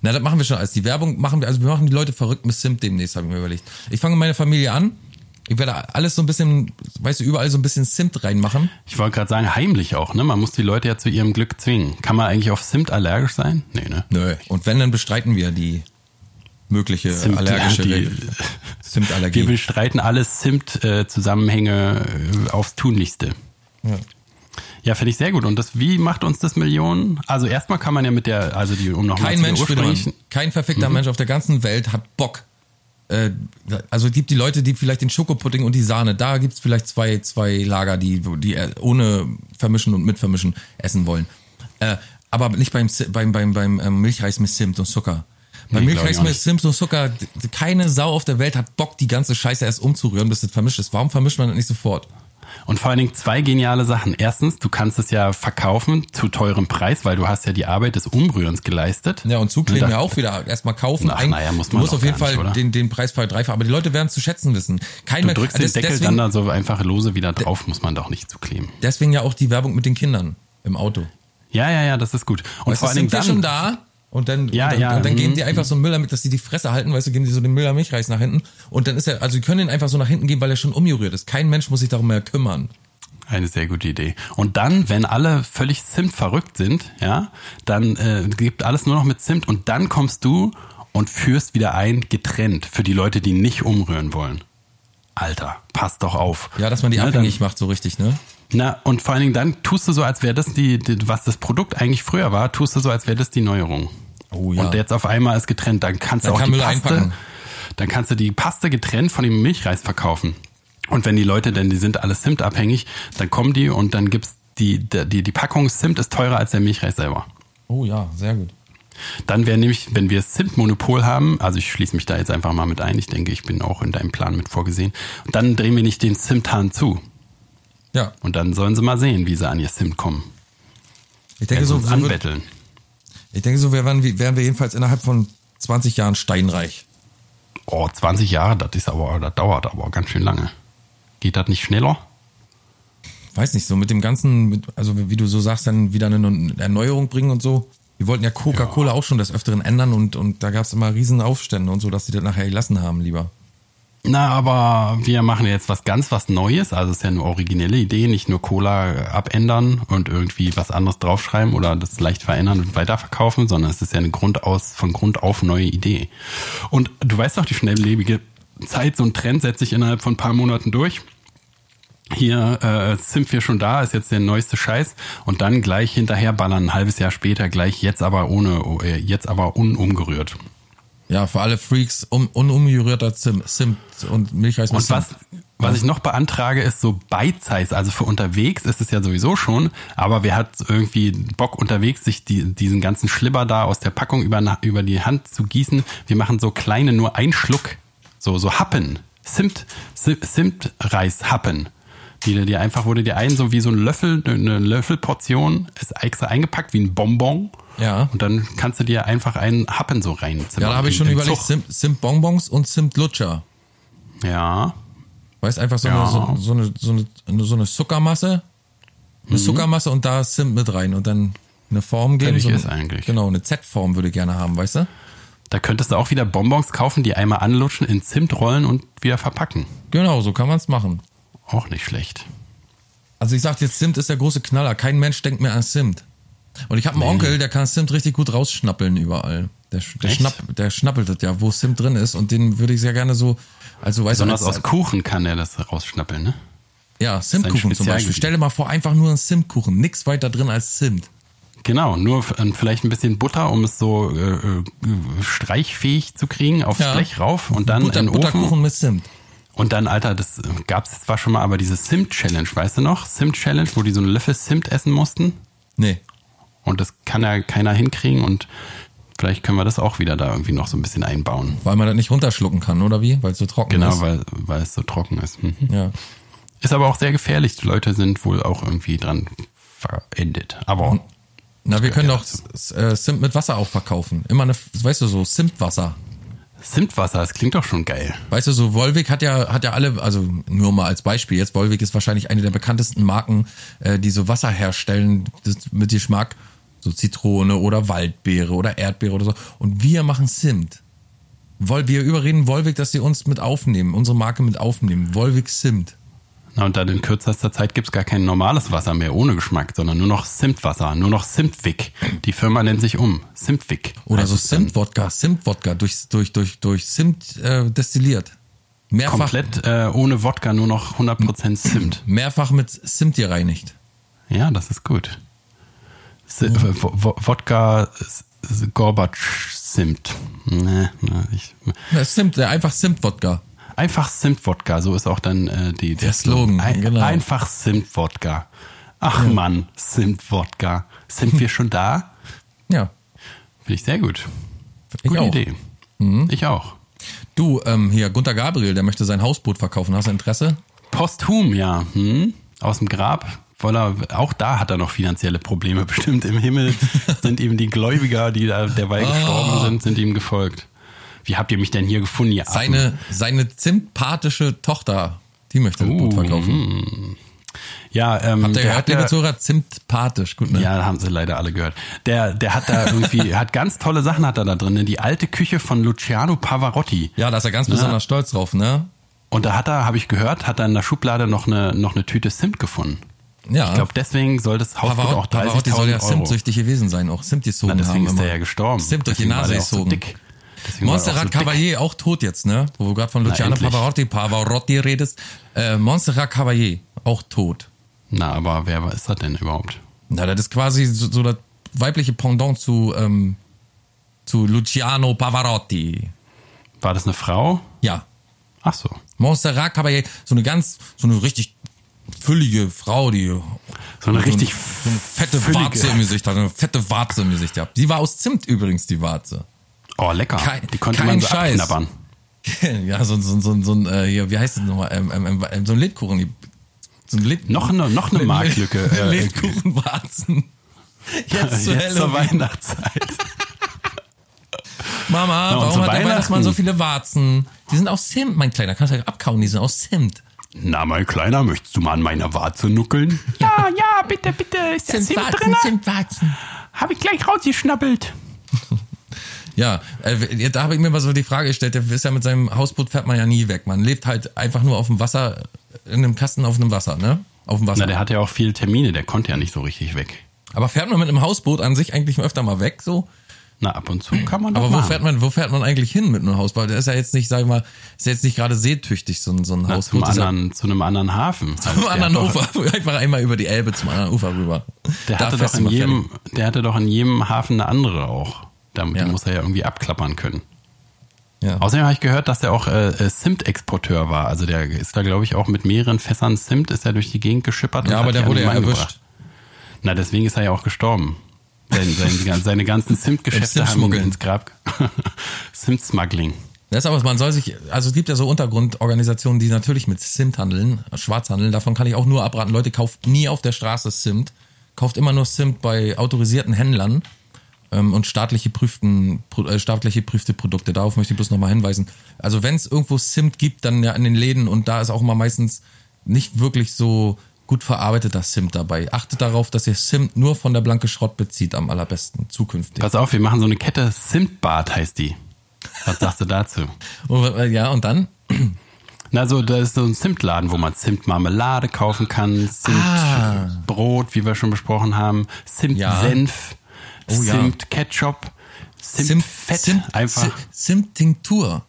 Na, das machen wir schon als die Werbung machen wir, also wir machen die Leute verrückt mit Zimt demnächst, habe ich mir überlegt. Ich fange meine Familie an. Ich werde alles so ein bisschen, weißt du, überall so ein bisschen Zimt reinmachen. Ich wollte gerade sagen, heimlich auch, ne? Man muss die Leute ja zu ihrem Glück zwingen. Kann man eigentlich auf Zimt allergisch sein? Nee, ne? Nö. Und wenn, dann bestreiten wir die mögliche Zimt- allergische die- Re- Wir Zimtallergie. bestreiten alle Zimt-Zusammenhänge äh, aufs Tunlichste. Ja. Ja, finde ich sehr gut. Und das, wie macht uns das Millionen? Also erstmal kann man ja mit der, also die, um nochmal Kein zu Mensch, ursprünglichen, kein verfickter Mhm. Mensch auf der ganzen Welt hat Bock. Äh, also es gibt die Leute, die vielleicht den Schokopudding und die Sahne, da gibt's vielleicht zwei, zwei Lager, die, die äh, ohne vermischen und mit vermischen essen wollen. Äh, aber nicht beim, beim, beim, beim ähm, Milchreis mit Zimt und Zucker. Beim Nee, Milchreis mit. Zimt und Zucker, keine Sau auf der Welt hat Bock, die ganze Scheiße erst umzurühren, bis das vermischt ist. Warum vermischt man das nicht sofort? Und vor allen Dingen zwei geniale Sachen. Erstens, du kannst es ja verkaufen zu teurem Preis, weil du hast ja die Arbeit des Umrührens geleistet. Ja, und zukleben Und ja auch wieder erstmal kaufen. Ach, Ein- naja, muss du man musst doch auf jeden nicht, Fall oder? den, den Preis verdreifachen. Aber die Leute werden zu schätzen wissen. Kein Du drückst den das- Deckel deswegen, dann da so einfach lose wieder drauf, muss man doch nicht zukleben. deswegen ja auch die Werbung mit den Kindern im Auto. Ja, ja, ja, das ist gut. Und Weißt vor du, allen Dingen sind wir schon dann, da und dann, Ja, und dann, ja, und dann geben mhm. die einfach so einen Müller mit, dass die die Fresse halten, weißt du, geben die so den Müller Milchreis nach hinten und dann ist er, also die können den einfach so nach hinten geben, weil er schon umgerührt ist. Kein Mensch muss sich darum mehr kümmern. Eine sehr gute Idee. Und dann, wenn alle völlig Zimt verrückt sind, ja, dann äh, gibt alles nur noch mit Zimt und dann kommst du und führst wieder ein getrennt für die Leute, die nicht umrühren wollen. Alter, pass doch auf. Ja, dass man die Na, abhängig macht, so richtig, ne? Na, und vor allen Dingen dann tust du so, als wäre das die, die, was das Produkt eigentlich früher war, tust du so, als wäre das die Neuerung. Oh ja. Und jetzt auf einmal ist getrennt, dann kannst Dann du auch kann die Paste, einpacken. dann kannst du die Paste getrennt von dem Milchreis verkaufen. Und wenn die Leute, denn die sind alle Zimtabhängig, dann kommen die und dann gibt's die, die, die Packung Zimt ist teurer als der Milchreis selber. Oh ja, sehr gut. Dann wäre nämlich, wenn wir das Zimtmonopol haben, also ich schließe mich da jetzt einfach mal mit ein, ich denke, ich bin auch in deinem Plan mit vorgesehen, dann drehen wir nicht den Zimthahn zu. Ja, Und dann sollen sie mal sehen, wie sie an ihr Zimt kommen. ich denke so, wird, anbetteln. ich denke so, wären wir, wären wir jedenfalls innerhalb von 20 Jahren steinreich. Oh, 20 Jahre, das ist aber, das dauert aber ganz schön lange. Geht das nicht schneller? weiß nicht, so mit dem ganzen, also wie du so sagst, dann wieder eine Erneuerung bringen und so. Wir wollten ja Coca-Cola auch schon des Öfteren ändern und, und da gab es immer riesen Aufstände und so, dass sie das nachher gelassen haben, lieber. Na, aber wir machen jetzt was ganz was Neues. Also es ist ja eine originelle Idee, nicht nur Cola abändern und irgendwie was anderes draufschreiben oder das leicht verändern und weiterverkaufen, sondern es ist ja eine Grundaus, von Grund auf neue Idee. Und du weißt doch, die schnelllebige Zeit, so ein Trend setzt sich innerhalb von ein paar Monaten durch. Hier äh, sind wir schon da, ist jetzt der neueste Scheiß und dann gleich hinterher ballern ein halbes Jahr später gleich jetzt aber ohne äh, jetzt aber unumgerührt. Ja, für alle Freaks um, unumgerührter Zimt, Zimt und Milchreis Und was, was ich noch beantrage, ist so Bite-Size. Also für unterwegs ist es ja sowieso schon, aber wer hat irgendwie Bock unterwegs, sich die, diesen ganzen Schlibber da aus der Packung über, über die Hand zu gießen? Wir machen so kleine, nur ein Schluck, so, so Happen. Zimt, Zimtreis-Happen. Die dir einfach, wurde dir ein, so wie so ein Löffel, eine Löffelportion, ist extra eingepackt wie ein Bonbon. Ja. Und dann kannst du dir einfach einen Happen so reinzimmern. Ja, da habe ich schon überlegt, Zug. Zimt, Zimtbonbons und Zimtlutscher. Ja. Weißt einfach so, Ja. eine, so, so, eine, so, eine, so eine Zuckermasse, eine Zuckermasse und da Zimt mit rein und dann eine Form geben. Fertig so eine, ist eigentlich. Genau, eine Z-Form würde ich gerne haben, weißt du? Da könntest du auch wieder Bonbons kaufen, die einmal anlutschen, in Zimt rollen und wieder verpacken. Genau, so kann man es machen. Auch nicht schlecht. Also ich sag jetzt, Zimt ist der große Knaller. Kein Mensch denkt mehr an Zimt. Und ich habe einen Onkel, der kann Zimt richtig gut rausschnappeln überall. Der, der, schnapp, der schnappelt das ja, wo Zimt drin ist. Und den würde ich sehr gerne so, also weißt du, Besonders als- aus Kuchen kann er das rausschnappeln, ne? ja, Zimtkuchen zum. Beispiel. Stell dir mal vor, einfach nur ein Zimtkuchen. Nix weiter drin als Zimt. Genau, nur f- äh, vielleicht ein bisschen Butter, um es so äh, äh, streichfähig zu kriegen, aufs Ja. Blech rauf und dann Butter, in den Ofen. Butterkuchen mit Zimt. Und dann, Alter, das gab es zwar schon mal, aber diese Zimt-Challenge, weißt du noch? Zimt-Challenge, wo die so einen Löffel Zimt essen mussten. Nee. Und das kann ja keiner hinkriegen und vielleicht können wir das auch wieder da irgendwie noch so ein bisschen einbauen. Weil man das nicht runterschlucken kann, oder wie? Weil es so trocken Genau, ist. weil, weil es so trocken ist. Mhm. Ja. Ist aber auch sehr gefährlich. Die Leute sind wohl auch irgendwie dran verendet. Aber Na, wir können ja doch S- äh, Zimt mit Wasser auch verkaufen. Immer eine, weißt du, so Zimtwasser. Zimtwasser, das klingt doch schon geil. Weißt du, so Volvic hat ja, hat ja alle, also nur mal als Beispiel jetzt, Volvic ist wahrscheinlich eine der bekanntesten Marken, äh, die so Wasser herstellen, das mit Geschmack, so Zitrone oder Waldbeere oder Erdbeere oder so. Und wir machen Zimt. Wir überreden Volvic, dass sie uns mit aufnehmen, unsere Marke mit aufnehmen. Volvic Zimt. Na, und dann in kürzester Zeit gibt's gar kein normales Wasser mehr ohne Geschmack, sondern nur noch Zimtwasser, nur noch Zimtwick. Die Firma nennt sich um. Zimtwick. Oder so es dann. Zimt-Wodka, Zimt-Wodka, durch, durch, durch, durch Zimt äh, destilliert. Mehrfach, Komplett äh, ohne Wodka, nur noch 100% Zimt. *clears throat* mehrfach mit Zimt gereinigt. Ja, das ist gut. Si äh, Wo- Wo- Wodka Gorbatsch Zimt. Nee, nee, ich, Ja, Zimt, äh, einfach Zimt-Wodka. Einfach Zimt-Wodka, so ist auch dann äh, die, Der Slogan, Ein, genau. Einfach Zimt-Wodka. Ach Mann, Zimt-Wodka. Sind wir schon da? *laughs* Ja. Finde ich sehr gut. Ich Gute auch. Idee. Ich auch. Du, ähm, hier, Gunter Gabriel, der möchte sein Hausboot verkaufen. Hast du Interesse? Posthum, ja. Hm? Aus dem Grab. Weil er, auch da hat er noch finanzielle Probleme. *laughs* Bestimmt im Himmel *laughs* sind ihm die Gläubiger, die da derweil Ah. gestorben sind, sind ihm gefolgt. Wie habt ihr mich denn hier gefunden, ihr Affen? Seine, seine zimtpathische Tochter, die möchte das Boot Uh, verkaufen. Ja, ähm, Habt ihr der gehört, hat liebe Zuhörer? Zimtpathisch, gut, ne? ja, haben sie leider alle gehört. Der, der hat da irgendwie, *laughs* hat ganz tolle Sachen hat er da drin. ne? Die alte Küche von Luciano Pavarotti. Ja, da ist er ganz besonders stolz drauf, ne? Und da hat er, habe ich gehört, hat er in der Schublade noch eine, noch eine Tüte Zimt gefunden. Ja. Ich glaube, deswegen soll das Hausboot auch Pavarotti, Pavarotti soll ja 30.000 Euro. zimtsüchtig gewesen sein, auch Zimt gesogen Na, deswegen haben. ist er ja gestorben. Zimt durch die Nase auch so dick. Er Montserrat so. Caballé auch tot jetzt, ne? Wo du gerade von Luciano. Pavarotti, Pavarotti redest. Äh, Montserrat Caballé, auch tot. Na, aber wer ist das denn überhaupt? Na, das ist quasi so, so das weibliche Pendant zu, ähm, zu Luciano Pavarotti. War das eine Frau? Ja. Ach so. Montserrat Caballé, so eine ganz, so eine richtig füllige Frau, die So eine richtig so eine fette füllige- Warze im Gesicht hat, eine fette Warze im Gesicht hat. Die war aus Zimt übrigens, die Warze. Oh, lecker. Kein- die konnte man so Scheiß. abknabbern. *laughs* ja, so, so, so, so ein, äh, hier, wie heißt das nochmal, ähm, ähm, ähm, so ein Lebkuchen. So ein Leb Noch eine, noch eine *laughs* Marktlücke. Äh, *laughs* Lebkuchenwarzen. Jetzt zu jetzt zur. Weihnachtszeit. Mama, und warum hat der Weihnachtsmann so viele Warzen? Die sind aus Zimt, mein Kleiner. Kannst du ja abkauen, die sind aus Zimt. Na, mein Kleiner, möchtest du mal an meiner Warze nuckeln? Ja, ja, bitte, bitte. Ist Zimtwarzen, Zimtwarzen. Hab ich gleich rausgeschnappelt. Ja, äh, da habe ich mir mal so die Frage gestellt, der ist ja mit seinem Hausboot fährt man ja nie weg. Man lebt halt einfach nur auf dem Wasser, in einem Kasten auf einem Wasser, ne? Auf dem Wasser. Na, der hatte ja auch viele Termine, der konnte ja nicht so richtig weg. Aber fährt man mit einem Hausboot an sich eigentlich öfter mal weg, so? Na, ab und zu kann man doch Aber wo machen. fährt man, wo fährt man eigentlich hin mit einem Hausboot? Der ist ja jetzt nicht, sag ich mal, ist ja jetzt nicht gerade seetüchtig, so ein, so ein Na, zum Hausboot. Das ist ja anderen, zu einem anderen Hafen. Zum Also der anderen hat Ufer, einfach einmal über die Elbe zum anderen Ufer rüber. Der hatte, doch in jedem, fertig. der hatte doch in jedem Hafen eine andere auch. Da, Ja. Muss er ja irgendwie abklappern können. Ja. Außerdem habe ich gehört, dass er auch äh, äh, Zimt-Exporteur war. Also der ist da, glaube ich, auch mit mehreren Fässern Zimt ist er durch die Gegend geschippert. und Ja, aber der wurde ja erwischt. gebracht. Na, deswegen ist er ja auch gestorben. Seine, seine, *laughs* seine ganzen Zimt-Geschäfte haben ihn ins Grab. Zimt-Smuggling. *laughs* Das ist aber, man soll sich, also es gibt ja so Untergrundorganisationen, die natürlich mit Zimt handeln, Schwarz handeln. Davon kann ich auch nur abraten. Leute, kauft nie auf der Straße Zimt. Kauft immer nur Zimt bei autorisierten Händlern und staatliche, prüften, pro- äh, staatliche prüfte Produkte. Darauf möchte ich bloß nochmal hinweisen. Also wenn es irgendwo Zimt gibt, dann ja in den Läden und da ist auch immer meistens nicht wirklich so gut verarbeiteter Zimt dabei. Achtet darauf, dass ihr Zimt nur von der blanke Schrott bezieht, am allerbesten zukünftig. Pass auf, wir machen so eine Kette Zimtbad heißt die. Was sagst du dazu? *laughs* Und, äh, ja, und dann? *clears throat* Na, so, da ist so ein Zimtladen, wo man Zimtmarmelade kaufen kann, Zimtbrot, wie wir schon besprochen haben, Zimtsenf, Oh ja. Zimtketchup, Zimtfett, einfach. Zimt- Zimttinktur.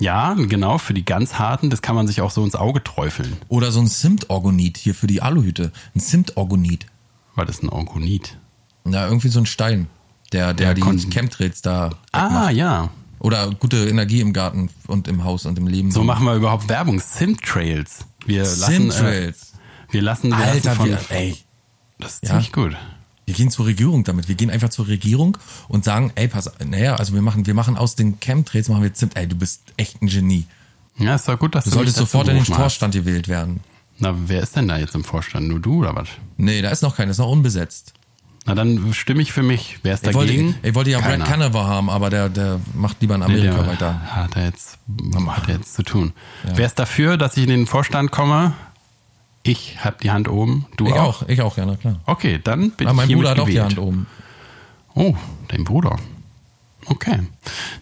Ja, genau, für die ganz harten, das kann man sich auch so ins Auge träufeln. Oder so ein Zimtorgonit hier für die Aluhüte. Ein Zimtorgonit. Das ist ein Orgonit. Ja, irgendwie so ein Stein, der, der Ja, die Chemtrails da Ah, wegmacht. ja. Oder gute Energie im Garten und im Haus und im Leben. So machen wir überhaupt Werbung. Zimtrails. Wir lassen, äh, Zimtrails. wir lassen, wir Alter, lassen von, wir, ey, das ist Ja. ziemlich gut. Wir gehen zur Regierung damit. Wir gehen einfach zur Regierung und sagen, ey, pass, naja, also wir machen, wir machen aus den Chemtrails machen wir Zimt. Ey, du bist echt ein Genie. Ja, ist doch gut, dass Du du, solltest sofort in den. Vorstand gewählt werden. Na, wer ist denn da jetzt im Vorstand? Nur du oder was? Nee, da ist noch keiner, ist noch unbesetzt. Na, dann stimme ich für mich. Wer ist Ich wollte, dagegen? ich wollte ja Keiner. Brad Canaver haben, aber der, der macht lieber in Nee, Amerika der weiter. Hat er jetzt, hat er jetzt zu tun. Wer ist dafür, dass ich in den Vorstand komme? Ich habe die Hand oben. Du Ich auch? auch, ich auch, na klar. Okay, dann bin Aber ich mein Bruder hat auch die. Hand oben. Oh, dein Bruder. Okay.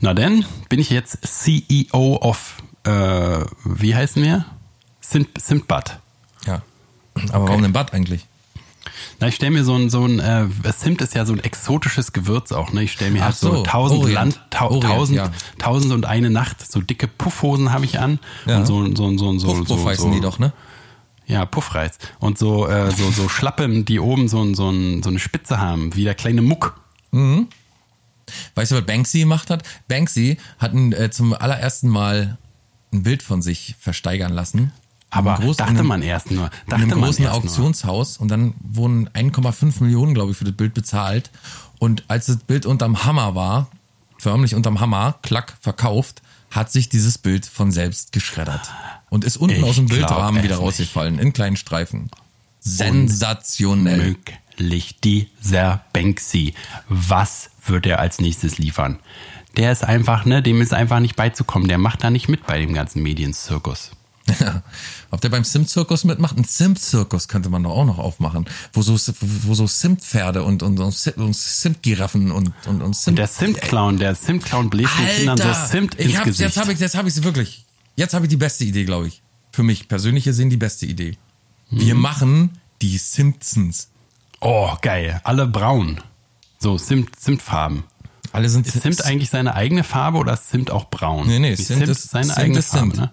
Na dann bin ich jetzt CEO of, äh, wie heißen wir? Sim- Simtbad. Ja. Aber warum denn Bad eigentlich? Na, ich stelle mir so ein, so ein, äh, Zimt ist ja so ein exotisches Gewürz auch, ne? Ich stelle mir Ach halt so, so, tausend Orient. Land, tau, Orient, tausend, ja. tausend und eine Nacht, so dicke Puffhosen habe ich an Ja. und so, so, so, so, Puffpuff so, heißen so, die doch, ne? Ja, Puffreis. Und so, äh, so, so Schlappen, die oben so, ein- so, ein, so eine Spitze haben, wie der kleine Muck. Weißt du, was Banksy gemacht hat? Banksy hat ein, äh, zum allerersten Mal ein Bild von sich versteigern lassen. Aber In einem großen- dachte in einem- man erst nur. in Dachte einem man großen erst nur. Auktionshaus und dann wurden 1,5 Millionen, glaube ich, für das Bild bezahlt. Und als das Bild unterm Hammer war, förmlich unterm Hammer, klack, verkauft, hat sich dieses Bild von selbst geschreddert. Und ist unten Ich aus dem Bildrahmen wieder nicht. rausgefallen, in kleinen Streifen. Sensationell. Möglich. Dieser Banksy. Was wird er als nächstes liefern? Der ist einfach, ne, dem ist einfach nicht beizukommen. Der macht da nicht mit bei dem ganzen Medienzirkus. *laughs* Ob der beim Sim-Zirkus mitmacht? Ein Sim-Zirkus könnte man doch auch noch aufmachen. Wo so, wo so Sim-Pferde und, und, und Sim- und Sim-Giraffen und, und, und Sim Der Zimt-Clown, der Zimt-Clown bläst den Kindern so Zimt ins Gesicht. Jetzt habe ich, jetzt hab ich sie wirklich. Jetzt habe ich die beste Idee, glaube ich. Für mich persönlich gesehen die beste Idee. Wir Mhm. machen die Simpsons. oh, geil. Alle braun. So, Zimt, Zimtfarben. Alle sind Ist Zimt eigentlich seine eigene Farbe oder ist Zimt auch braun? Nee, nee, Zimt ist- seine Zimt eigene ist Farbe, Zimt. ne?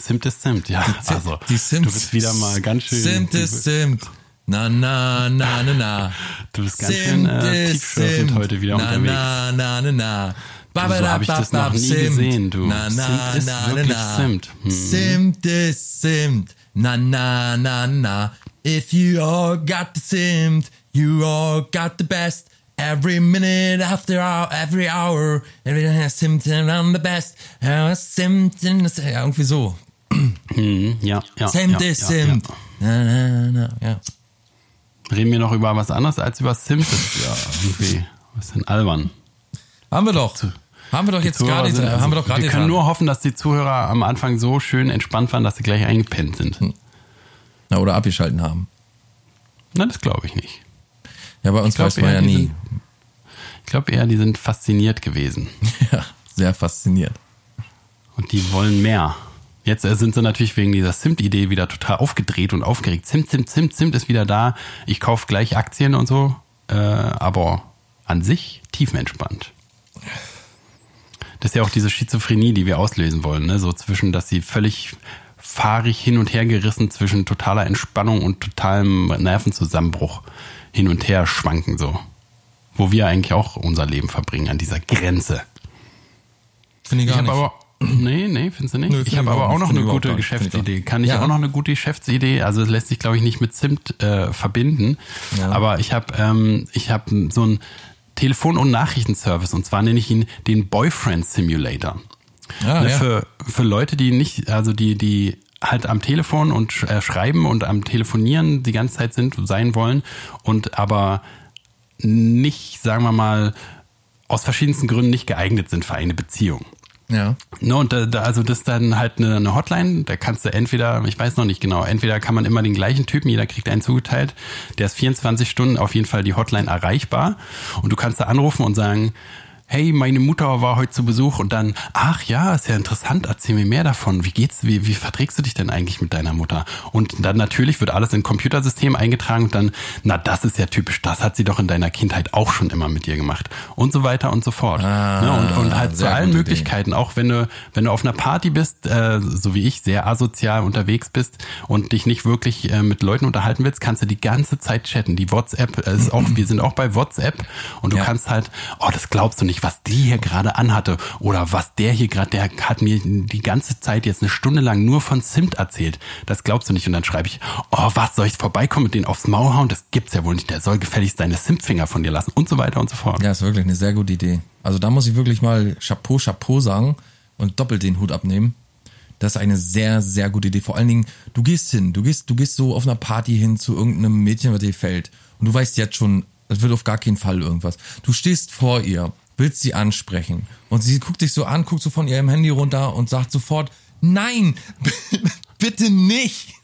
Zimt ist Zimt, ja. Zi- also, die Sims. du bist wieder mal ganz schön. Zimt ist Zimt. Na, na, na, na, na. *laughs* Du bist ganz schön, äh, tiefschürfend heute wieder na, unterwegs. Na, na, na, na. So hab ich das noch nie gesehen, du. Na, na, Zimt ist na, wirklich na, na. Zimt. Hm. Zimt ist Zimt. Na, na, na, na. If you all got the Zimt, you all got the best. Every minute after hour, every hour, every has Zimt and the best. Zimt in the, ja, irgendwie so. Hm, ja, ja. Zimt ja, ist ja, Zimt. Na, na, na, ja. Ja. Reden wir noch über was anderes als über Zimt? Das ist ja irgendwie was denn albern. Haben wir doch. Haben wir doch jetzt Zuhörer gerade, sind- also, haben wir doch gerade wir können nur hoffen, dass die Zuhörer am Anfang so schön entspannt waren, dass sie gleich eingepennt sind. Na, oder abgeschalten haben. Na, das glaube ich nicht. Ja, bei uns glaub weiß man ja nie. sind- Ich glaube eher, die sind fasziniert gewesen. *laughs* Ja, sehr fasziniert. Und die wollen mehr. Jetzt äh, sind sie natürlich wegen dieser Zimt-Idee wieder total aufgedreht und aufgeregt. Zimt, Zimt, Zimt, Zimt ist wieder da. Ich kaufe gleich Aktien und so. Äh, aber an sich tiefenentspannt. Das ist ja auch diese Schizophrenie, die wir auslösen wollen. Ne? So zwischen, dass sie völlig fahrig hin und her gerissen zwischen totaler Entspannung und totalem Nervenzusammenbruch hin und her schwanken so. Wo wir eigentlich auch unser Leben verbringen, an dieser Grenze. Finde ich Ich gar habe nicht. aber *clears throat* Nee, nee, findest du nicht? Nö, ich habe ich aber auch noch eine ich gute ich Geschäftsidee. Kann ich Ja. auch noch eine gute Geschäftsidee? Also es lässt sich, glaube ich, nicht mit Zimt äh, verbinden. Ja. Aber ich habe ähm, ich hab so einen Telefon- und Nachrichtenservice und zwar nenne ich ihn den Boyfriend Simulator. Ah, ne, ja. für, für Leute, die nicht, also die, die halt am Telefon und äh, schreiben und am Telefonieren die ganze Zeit sind, sein wollen und aber nicht, sagen wir mal, aus verschiedensten Gründen nicht geeignet sind für eine Beziehung. Ja. Ne, und da, da, also das ist dann halt eine, eine Hotline, da kannst du entweder, ich weiß noch nicht genau, entweder kann man immer den gleichen Typen, jeder kriegt einen zugeteilt, der ist 24 Stunden auf jeden Fall die Hotline erreichbar und du kannst da anrufen und sagen, hey, meine Mutter war heute zu Besuch und dann, ach ja, ist ja interessant, erzähl mir mehr davon. Wie geht's, wie, wie verträgst du dich denn eigentlich mit deiner Mutter? Und dann natürlich wird alles in ein Computersystem eingetragen und dann, na, das ist ja typisch, das hat sie doch in deiner Kindheit auch schon immer mit dir gemacht. Und so weiter und so fort. Ah, ne, und, und halt zu allen Möglichkeiten, auch wenn du, wenn du auf einer Party bist, äh, so wie ich, sehr asozial unterwegs bist und dich nicht wirklich äh, mit Leuten unterhalten willst, kannst du die ganze Zeit chatten. Die WhatsApp äh, ist auch, wir sind auch bei WhatsApp und du Ja. kannst halt, oh, das glaubst du nicht, was die hier gerade anhatte oder was der hier gerade, der hat mir die ganze Zeit jetzt eine Stunde lang nur von Zimt erzählt. Das glaubst du nicht und dann schreibe ich, oh, was soll ich vorbeikommen mit denen aufs Maul hauen? Das gibt's ja wohl nicht. Der soll gefälligst deine Zimtfinger von dir lassen und so weiter und so fort. Ja, ist wirklich eine sehr gute Idee. Also da muss ich wirklich mal Chapeau, Chapeau sagen und doppelt den Hut abnehmen. Das ist eine sehr, sehr gute Idee. Vor allen Dingen, du gehst hin, du gehst, du gehst so auf einer Party hin zu irgendeinem Mädchen, was dir gefällt. Und du weißt jetzt schon, es wird auf gar keinen Fall irgendwas. Du stehst vor ihr, willst sie ansprechen. Und sie guckt dich so an, guckt so von ihrem Handy runter und sagt sofort, nein, *laughs* bitte nicht.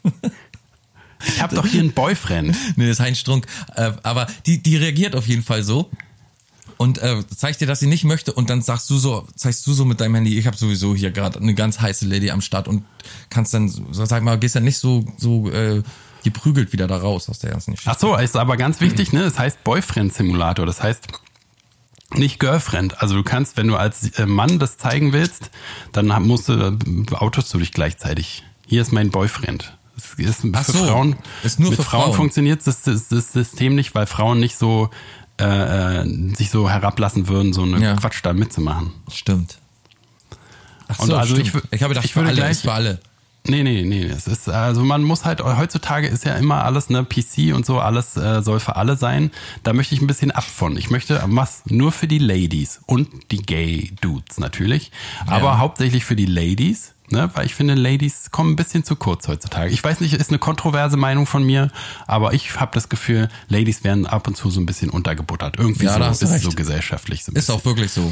Ich habe doch hier einen Boyfriend. *laughs* nee, das ist Heinz Strunk. Äh, aber die, die reagiert auf jeden Fall so. Und äh, zeigt dir, dass sie nicht möchte und dann sagst du so, zeigst du so mit deinem Handy, ich habe sowieso hier gerade eine ganz heiße Lady am Start und kannst dann, sag mal, gehst dann nicht so so äh, geprügelt wieder da raus aus der ganzen Geschichte. Ach so, ist aber ganz wichtig, ne? Das heißt Boyfriend Simulator. Das heißt nicht Girlfriend. Also du kannst, wenn du als äh, Mann das zeigen willst, dann musst du, äh, outest du dich gleichzeitig. Hier ist mein Boyfriend. Das ist für so, Frauen. ist nur mit für Frauen, Frauen. funktioniert das, das, das System nicht, weil Frauen nicht so äh, äh, sich so herablassen würden, so eine Ja. Quatsch da mitzumachen. Stimmt. Ach Und so, also stimmt. ich ich habe gedacht, ich für würde alle, gleich- für alle. Nee, nee, nee. Es ist, also man muss halt, heutzutage ist ja immer alles, ne, PC und so, alles äh, soll für alle sein. Da möchte ich ein bisschen ab von. Ich möchte was nur für die Ladies und die Gay Dudes natürlich. Aber Ja. hauptsächlich für die Ladies, ne, weil ich finde, Ladies kommen ein bisschen zu kurz heutzutage. Ich weiß nicht, ist eine kontroverse Meinung von mir, aber ich habe das Gefühl, Ladies werden ab und zu so ein bisschen untergebuttert. Irgendwie Ja, so ist recht. so gesellschaftlich so ein Ist auch wirklich so.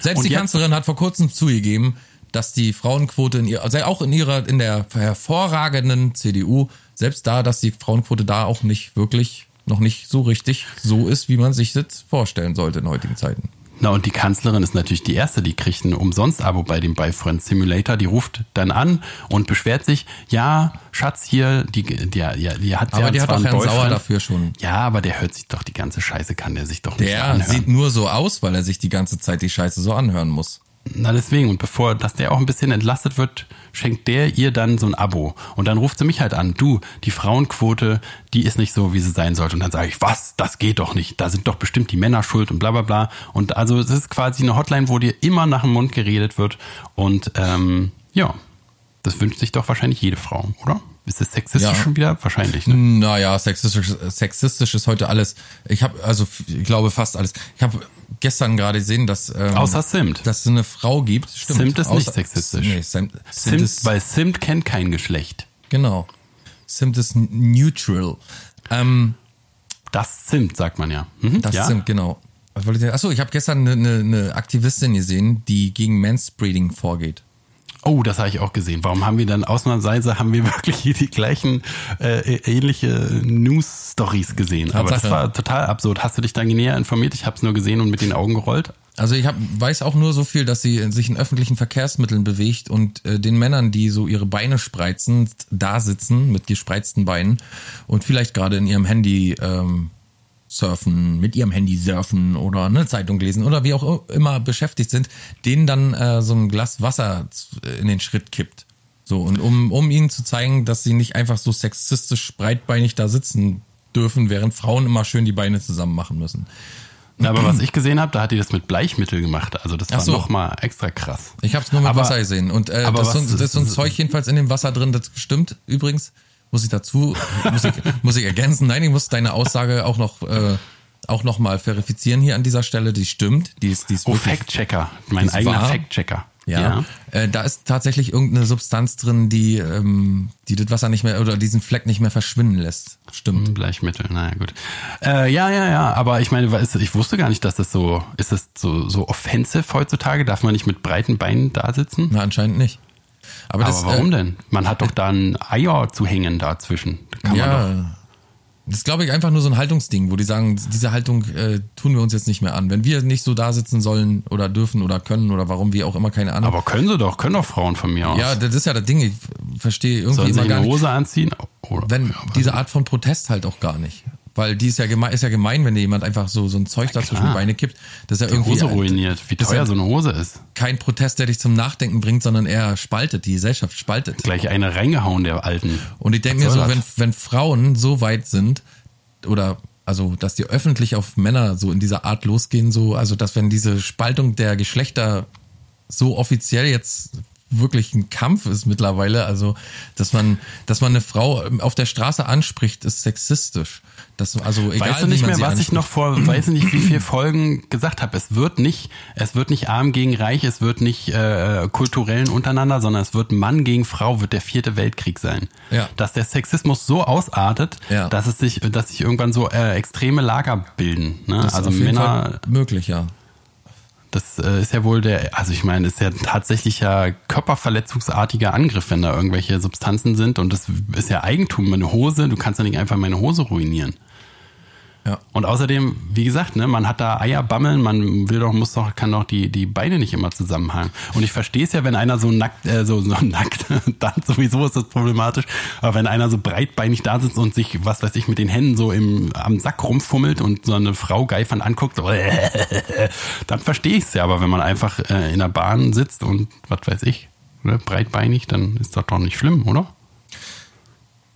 Selbst Und die Kanzlerin hat vor kurzem zugegeben, dass die Frauenquote in ihr, also auch in ihrer, in der hervorragenden CDU, selbst da, dass die Frauenquote da auch nicht wirklich, noch nicht so richtig so ist, wie man sich das vorstellen sollte in heutigen Zeiten. Na und die Kanzlerin ist natürlich die erste, die kriegt ein Umsonst-Abo bei dem Boyfriend Simulator. Die ruft dann an und beschwert sich, ja, Schatz hier, die, die, die, die hat Aber ja die hat auch Herrn Sauer dafür schon. Ja, aber der hört sich doch die ganze Scheiße, kann der sich doch nicht Der anhören. sieht nur so aus, weil er sich die ganze Zeit die Scheiße so anhören muss. Na deswegen, und bevor, dass der auch ein bisschen entlastet wird, schenkt der ihr dann so ein Abo. Und dann ruft sie mich halt an, du, die Frauenquote, die ist nicht so, wie sie sein sollte. Und dann sage ich, was, das geht doch nicht. Da sind doch bestimmt die Männer schuld und bla bla bla. Und also es ist quasi eine Hotline, wo dir immer nach dem Mund geredet wird. Und ähm, ja, das wünscht sich doch wahrscheinlich jede Frau, oder? Ist das sexistisch Ja. schon wieder? Wahrscheinlich. Ne? Naja, sexistisch, sexistisch ist heute alles. Ich habe also, ich glaube fast alles. Ich habe gestern gerade gesehen, dass ähm, Außer Zimt. dass es eine Frau gibt. Stimmt. Zimt ist nicht Außer- sexistisch. Nee, Zimt, Zimt, Zimt, ist weil Zimt kennt kein Geschlecht. genau. Zimt ist neutral. Ähm, Das Zimt, sagt man ja. Mhm, das ja? Zimt, genau. Achso, ich habe gestern eine, eine, eine Aktivistin gesehen, die gegen Manspreading vorgeht. Oh, das habe ich auch gesehen. Warum haben wir dann ausnahmsweise haben wir *laughs* wirklich hier die gleichen äh, ähnliche News-Stories gesehen? Aber das Tatsache. war total absurd. Hast du dich da näher informiert? Ich habe es nur gesehen und mit den Augen gerollt. Also ich hab, weiß auch nur so viel, dass sie sich in öffentlichen Verkehrsmitteln bewegt und äh, den Männern, die so ihre Beine spreizen, da sitzen mit gespreizten Beinen und vielleicht gerade in ihrem Handy ähm, surfen, mit ihrem Handy surfen oder eine Zeitung lesen oder wie auch immer beschäftigt sind, denen dann äh, so ein Glas Wasser in den Schritt kippt. So, und um, um ihnen zu zeigen, dass sie nicht einfach so sexistisch breitbeinig da sitzen dürfen, während Frauen immer schön die Beine zusammen machen müssen. Na, aber was ich gesehen habe, da hat die das mit Bleichmittel gemacht. Also das war so. noch mal extra krass. Ich habe es nur mit Aber- Wasser gesehen. Und äh, das, so, was- ein- das ist so ein Zeug jedenfalls in dem Wasser drin, das stimmt übrigens. Muss ich dazu, muss ich, muss ich ergänzen. Nein, ich muss deine Aussage auch noch, äh, auch noch mal verifizieren hier an dieser Stelle. Die stimmt. Die ist, die ist Oh. Fact-Checker. Mein eigener. Fact-Checker. Ja. Äh, da ist tatsächlich irgendeine Substanz drin, die, ähm, die das Wasser nicht mehr oder diesen Fleck nicht mehr verschwinden lässt. Stimmt. Bleichmittel, naja gut. Äh, ja, ja, ja, aber ich meine, ich wusste gar nicht, dass das so, ist das so, so offensive heutzutage? Darf man nicht mit breiten Beinen da sitzen? Na, anscheinend nicht. Aber, Aber das, warum äh, denn? Man hat doch da ein Eier zu hängen dazwischen. Kann man doch. ja. Das ist, glaube ich, einfach nur so ein Haltungsding, wo die sagen, diese Haltung äh, tun wir uns jetzt nicht mehr an. Wenn wir nicht so da sitzen sollen oder dürfen oder können oder warum, wie auch immer, keine Ahnung. Aber können sie doch, können doch Frauen von mir aus. ja, das ist ja das Ding. Ich verstehe irgendwie Sollen sie immer gar eine nicht, Hose anziehen? Oder? wenn diese Art von Protest halt auch gar nicht. Weil die ist ja gemein, ist ja gemein, wenn dir jemand einfach so, so ein Zeug da zwischen die Beine kippt. Das ist ja die irgendwie Hose ruiniert. Wie teuer ja so eine Hose ist. kein Protest, der dich zum Nachdenken bringt, sondern eher spaltet, die Gesellschaft spaltet. Gleich eine reingehauen der Alten. Und ich denke mir so, wenn, wenn Frauen so weit sind, oder also, dass die öffentlich auf Männer so in dieser Art losgehen, so, also, dass wenn diese Spaltung der Geschlechter so offiziell jetzt wirklich ein Kampf ist mittlerweile, also, dass man, dass man eine Frau auf der Straße anspricht, ist sexistisch. Das, also, egal, Weißt du nicht mehr, was ich anspricht. noch vor, *clears throat* weiß ich nicht, wie viele Folgen gesagt habe. Es wird nicht, es wird nicht arm gegen reich, es wird nicht äh, kulturellen untereinander, sondern es wird Mann gegen Frau, wird der vierte Weltkrieg sein. Ja. Dass der Sexismus so ausartet, Ja. dass es sich, dass sich irgendwann so äh, extreme Lager bilden. Ne? Das ist Also Männer, möglich, ja. Das äh, ist ja wohl der, also ich meine, ist ja tatsächlich ja körperverletzungsartiger Angriff, wenn da irgendwelche Substanzen sind und das ist ja Eigentum, meine Hose, du kannst ja nicht einfach meine Hose ruinieren. Ja. Und außerdem, wie gesagt, ne, man hat da Eier bammeln, man will doch, muss doch, kann doch die, die Beine nicht immer zusammenhalten. Und ich verstehe es ja, wenn einer so nackt, äh, so, so *laughs* nackt, dann sowieso ist das problematisch. Aber wenn einer so breitbeinig da sitzt und sich, was weiß ich, mit den Händen so im, am Sack rumfummelt und so eine Frau geifern anguckt, so, *laughs* dann verstehe ich es ja. Aber wenn man einfach äh, in der Bahn sitzt und, was weiß ich, ne, breitbeinig, dann ist das doch nicht schlimm, oder?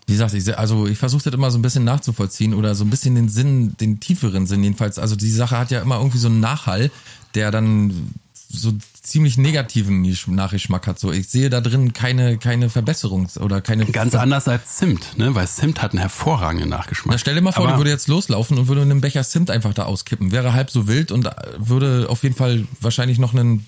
Wie gesagt, ich, also ich versuche das immer so ein bisschen nachzuvollziehen oder so ein bisschen den Sinn, den tieferen Sinn jedenfalls. Also die Sache hat ja immer irgendwie so einen Nachhall, der dann so ziemlich negativen Nachgeschmack hat. So, ich sehe da drin keine keine Verbesserung oder keine. Ganz Ver anders als Zimt, ne? weil Zimt hat einen hervorragenden Nachgeschmack. Na, stell dir mal vor, Aber- du würde jetzt loslaufen und würde einen Becher Zimt einfach da auskippen. Wäre halb so wild und würde auf jeden Fall wahrscheinlich noch einen,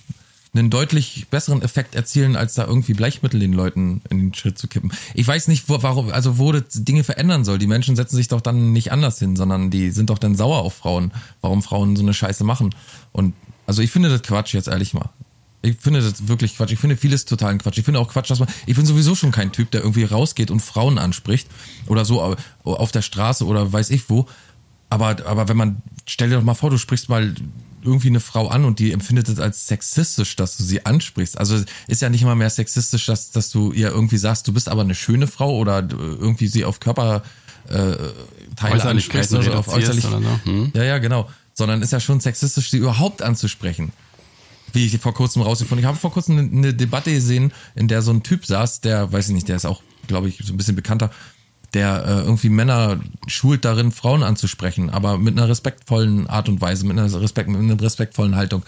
einen deutlich besseren Effekt erzielen, als da irgendwie Bleichmittel den Leuten in den Schritt zu kippen. Ich weiß nicht, wo, warum, also wo das Dinge verändern soll. Die Menschen setzen sich doch dann nicht anders hin, sondern die sind doch dann sauer auf Frauen, warum Frauen so eine Scheiße machen. Und also ich finde das Quatsch jetzt ehrlich mal. Ich finde das wirklich Quatsch. Ich finde vieles totalen Quatsch. Ich finde auch Quatsch, dass man. Ich bin sowieso schon kein Typ, der irgendwie rausgeht und Frauen anspricht oder so au- auf der Straße oder weiß ich wo. Aber, aber wenn man, stell dir doch mal vor, du sprichst mal irgendwie eine Frau an und die empfindet es als sexistisch, dass du sie ansprichst. Also ist ja nicht immer mehr sexistisch, dass, dass du ihr irgendwie sagst, du bist aber eine schöne Frau oder äh, irgendwie sie auf Körper äh, Teile ansprichst oder auf äußerlich. oder so, hm? Ja, ja, genau. Sondern ist ja schon sexistisch, sie überhaupt anzusprechen. Wie ich vor kurzem rausgefunden Ich habe vor kurzem eine, eine Debatte gesehen, in der so ein Typ saß, der, weiß ich nicht, der ist auch, glaube ich, so ein bisschen bekannter, der äh, irgendwie Männer schult darin, Frauen anzusprechen, aber mit einer respektvollen Art und Weise, mit einer, Respekt, mit einer respektvollen Haltung.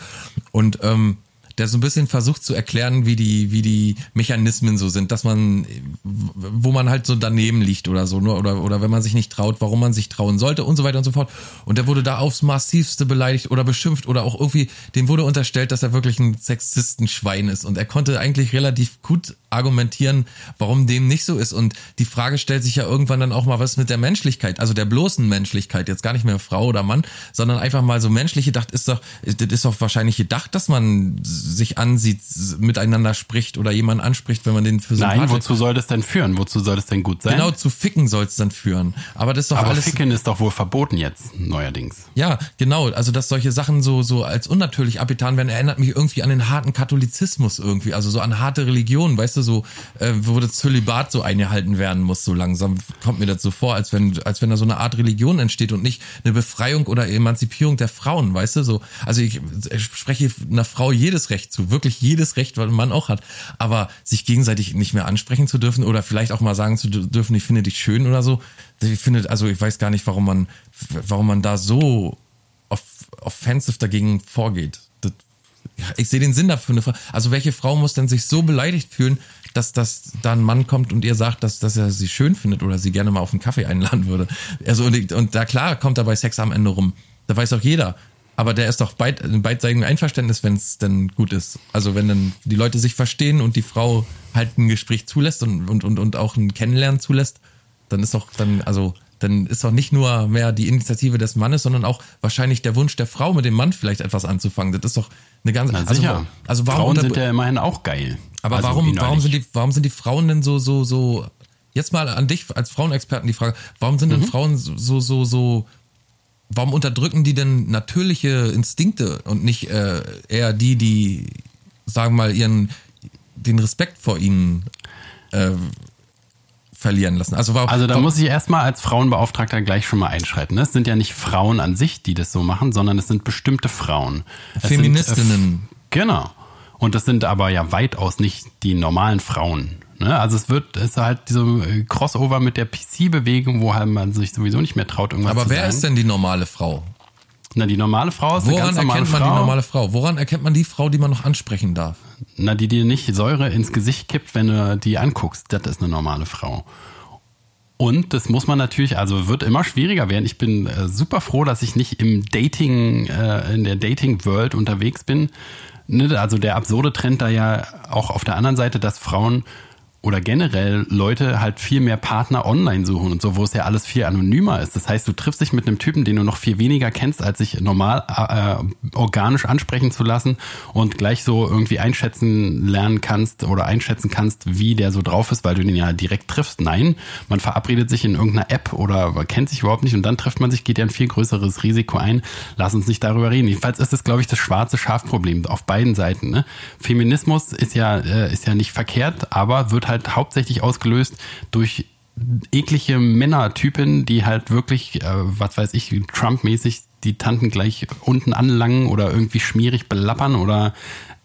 Und ähm, der so ein bisschen versucht zu erklären, wie die, wie die Mechanismen so sind, dass man, wo man halt so daneben liegt oder so, oder, oder wenn man sich nicht traut, warum man sich trauen sollte und so weiter und so fort. Und der wurde da aufs massivste beleidigt oder beschimpft oder auch irgendwie, dem wurde unterstellt, dass er wirklich ein Sexistenschwein ist. Und er konnte eigentlich relativ gut argumentieren, warum dem nicht so ist. Und die Frage stellt sich ja irgendwann dann auch mal, was mit der Menschlichkeit, also der bloßen Menschlichkeit, jetzt gar nicht mehr Frau oder Mann, sondern einfach mal so menschlich gedacht ist doch, das ist doch wahrscheinlich gedacht, dass man sich ansieht, miteinander spricht oder jemanden anspricht, wenn man den für Nein, sympathisch- wozu soll das denn führen? Wozu soll das denn gut sein? Genau, zu ficken soll es dann führen. Aber das ist doch Aber alles. Ficken ist doch wohl verboten jetzt, neuerdings. Ja, genau. Also, dass solche Sachen so, so als unnatürlich abgetan werden, erinnert mich irgendwie an den harten Katholizismus irgendwie. Also so an harte Religion, weißt du, so, äh, wo das Zölibat so eingehalten werden muss, so langsam kommt mir das so vor, als wenn, als wenn da so eine Art Religion entsteht und nicht eine Befreiung oder Emanzipierung der Frauen, weißt du, so. Also ich, ich spreche einer Frau jedes Recht zu, wirklich jedes Recht, was Mann auch hat. Aber sich gegenseitig nicht mehr ansprechen zu dürfen oder vielleicht auch mal sagen zu dürfen, ich finde dich schön oder so. Ich finde, also ich weiß gar nicht, warum man, warum man da so off offensive dagegen vorgeht. Das, ich sehe den Sinn dafür. Eine also welche Frau muss denn sich so beleidigt fühlen, dass, dass da ein Mann kommt und ihr sagt, dass, dass er sie schön findet oder sie gerne mal auf einen Kaffee einladen würde. Also und, und da klar kommt dabei Sex am Ende rum. Da weiß auch jeder. Aber der ist doch beid, in beidseitigem Einverständnis, wenn es denn gut ist. Also wenn dann die Leute sich verstehen und die Frau halt ein Gespräch zulässt und, und, und, und auch ein Kennenlernen zulässt, dann ist doch dann, also dann ist doch nicht nur mehr die Initiative des Mannes, sondern auch wahrscheinlich der Wunsch der Frau, mit dem Mann vielleicht etwas anzufangen. Das ist doch eine ganz, Na also, sicher. also warum Frauen sind ja immerhin auch geil. aber Also warum, warum sind die, warum sind die Frauen denn so, so, so, jetzt mal an dich als Frauenexperten die Frage, warum sind Mhm. denn Frauen so, so, so, warum unterdrücken die denn natürliche Instinkte und nicht äh, eher die, die, sagen wir mal, ihren, den Respekt vor ihnen äh, verlieren lassen? Also, warum, Also da warum, muss ich erstmal als Frauenbeauftragter gleich schon mal einschreiten. ne? Es sind ja nicht Frauen an sich, die das so machen, sondern es sind bestimmte Frauen. Es Sind, Feministinnen. äh, genau. Und das sind aber ja weitaus nicht die normalen Frauen. Ne? Also es wird, es ist halt so äh, Crossover mit der PC-Bewegung, wo halt man sich sowieso nicht mehr traut, irgendwas aber zu wer ist denn die normale Frau? Na, die normale Frau ist eine Woran ganz normale erkennt man Frau. die normale Frau? Woran erkennt man die Frau, die man noch ansprechen darf? Na, die dir nicht Säure ins Gesicht kippt, wenn du die anguckst. Das ist eine normale Frau. Und das muss man natürlich, also wird immer schwieriger werden. Ich bin äh, super froh, dass ich nicht im Dating, äh, in der Dating-World unterwegs bin. Ne, also der absurde Trend da ja auch auf der anderen Seite, dass Frauen oder generell Leute halt viel mehr Partner online suchen und so, wo es ja alles viel anonymer ist. Das heißt, du triffst dich mit einem Typen, den du noch viel weniger kennst, als sich normal äh, organisch ansprechen zu lassen und gleich so irgendwie einschätzen lernen kannst oder einschätzen kannst, wie der so drauf ist, weil du den ja direkt triffst. Nein, man verabredet sich in irgendeiner App oder kennt sich überhaupt nicht und dann trifft man sich, geht ja ein viel größeres Risiko ein. Lass uns nicht darüber reden. Jedenfalls ist es, glaube ich, das schwarze Schafproblem auf beiden Seiten. Ne? Feminismus ist ja, äh, ist ja nicht verkehrt, aber wird halt hauptsächlich ausgelöst durch eklige Männertypen, die halt wirklich, äh, was weiß ich, Trump-mäßig die Tanten gleich unten anlangen oder irgendwie schmierig belappern oder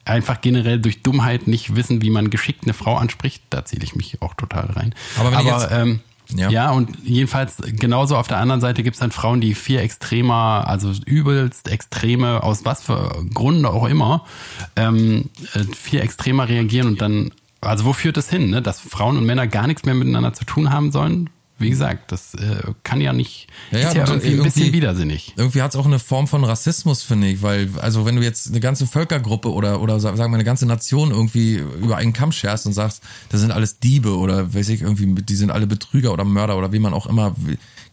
einfach generell durch Dummheit nicht wissen, wie man geschickt eine Frau anspricht. Da zähle ich mich auch total rein. Aber wenn ich jetzt- ähm, Ja. ja. und jedenfalls genauso auf der anderen Seite gibt es dann Frauen, die viel extremer, also übelst extreme, aus was für Gründen auch immer, ähm, äh, viel extremer reagieren und dann, also wo führt das hin, ne? dass Frauen und Männer gar nichts mehr miteinander zu tun haben sollen? Wie gesagt, das äh, kann ja nicht, Ja, ja, ist ja aber irgendwie ein bisschen irgendwie- widersinnig. Irgendwie hat es auch eine Form von Rassismus, finde ich, weil, also wenn du jetzt eine ganze Völkergruppe oder, oder sa- sagen wir eine ganze Nation irgendwie über einen Kamm scherst und sagst, das sind alles Diebe oder weiß ich, irgendwie, die sind alle Betrüger oder Mörder oder wie man auch immer,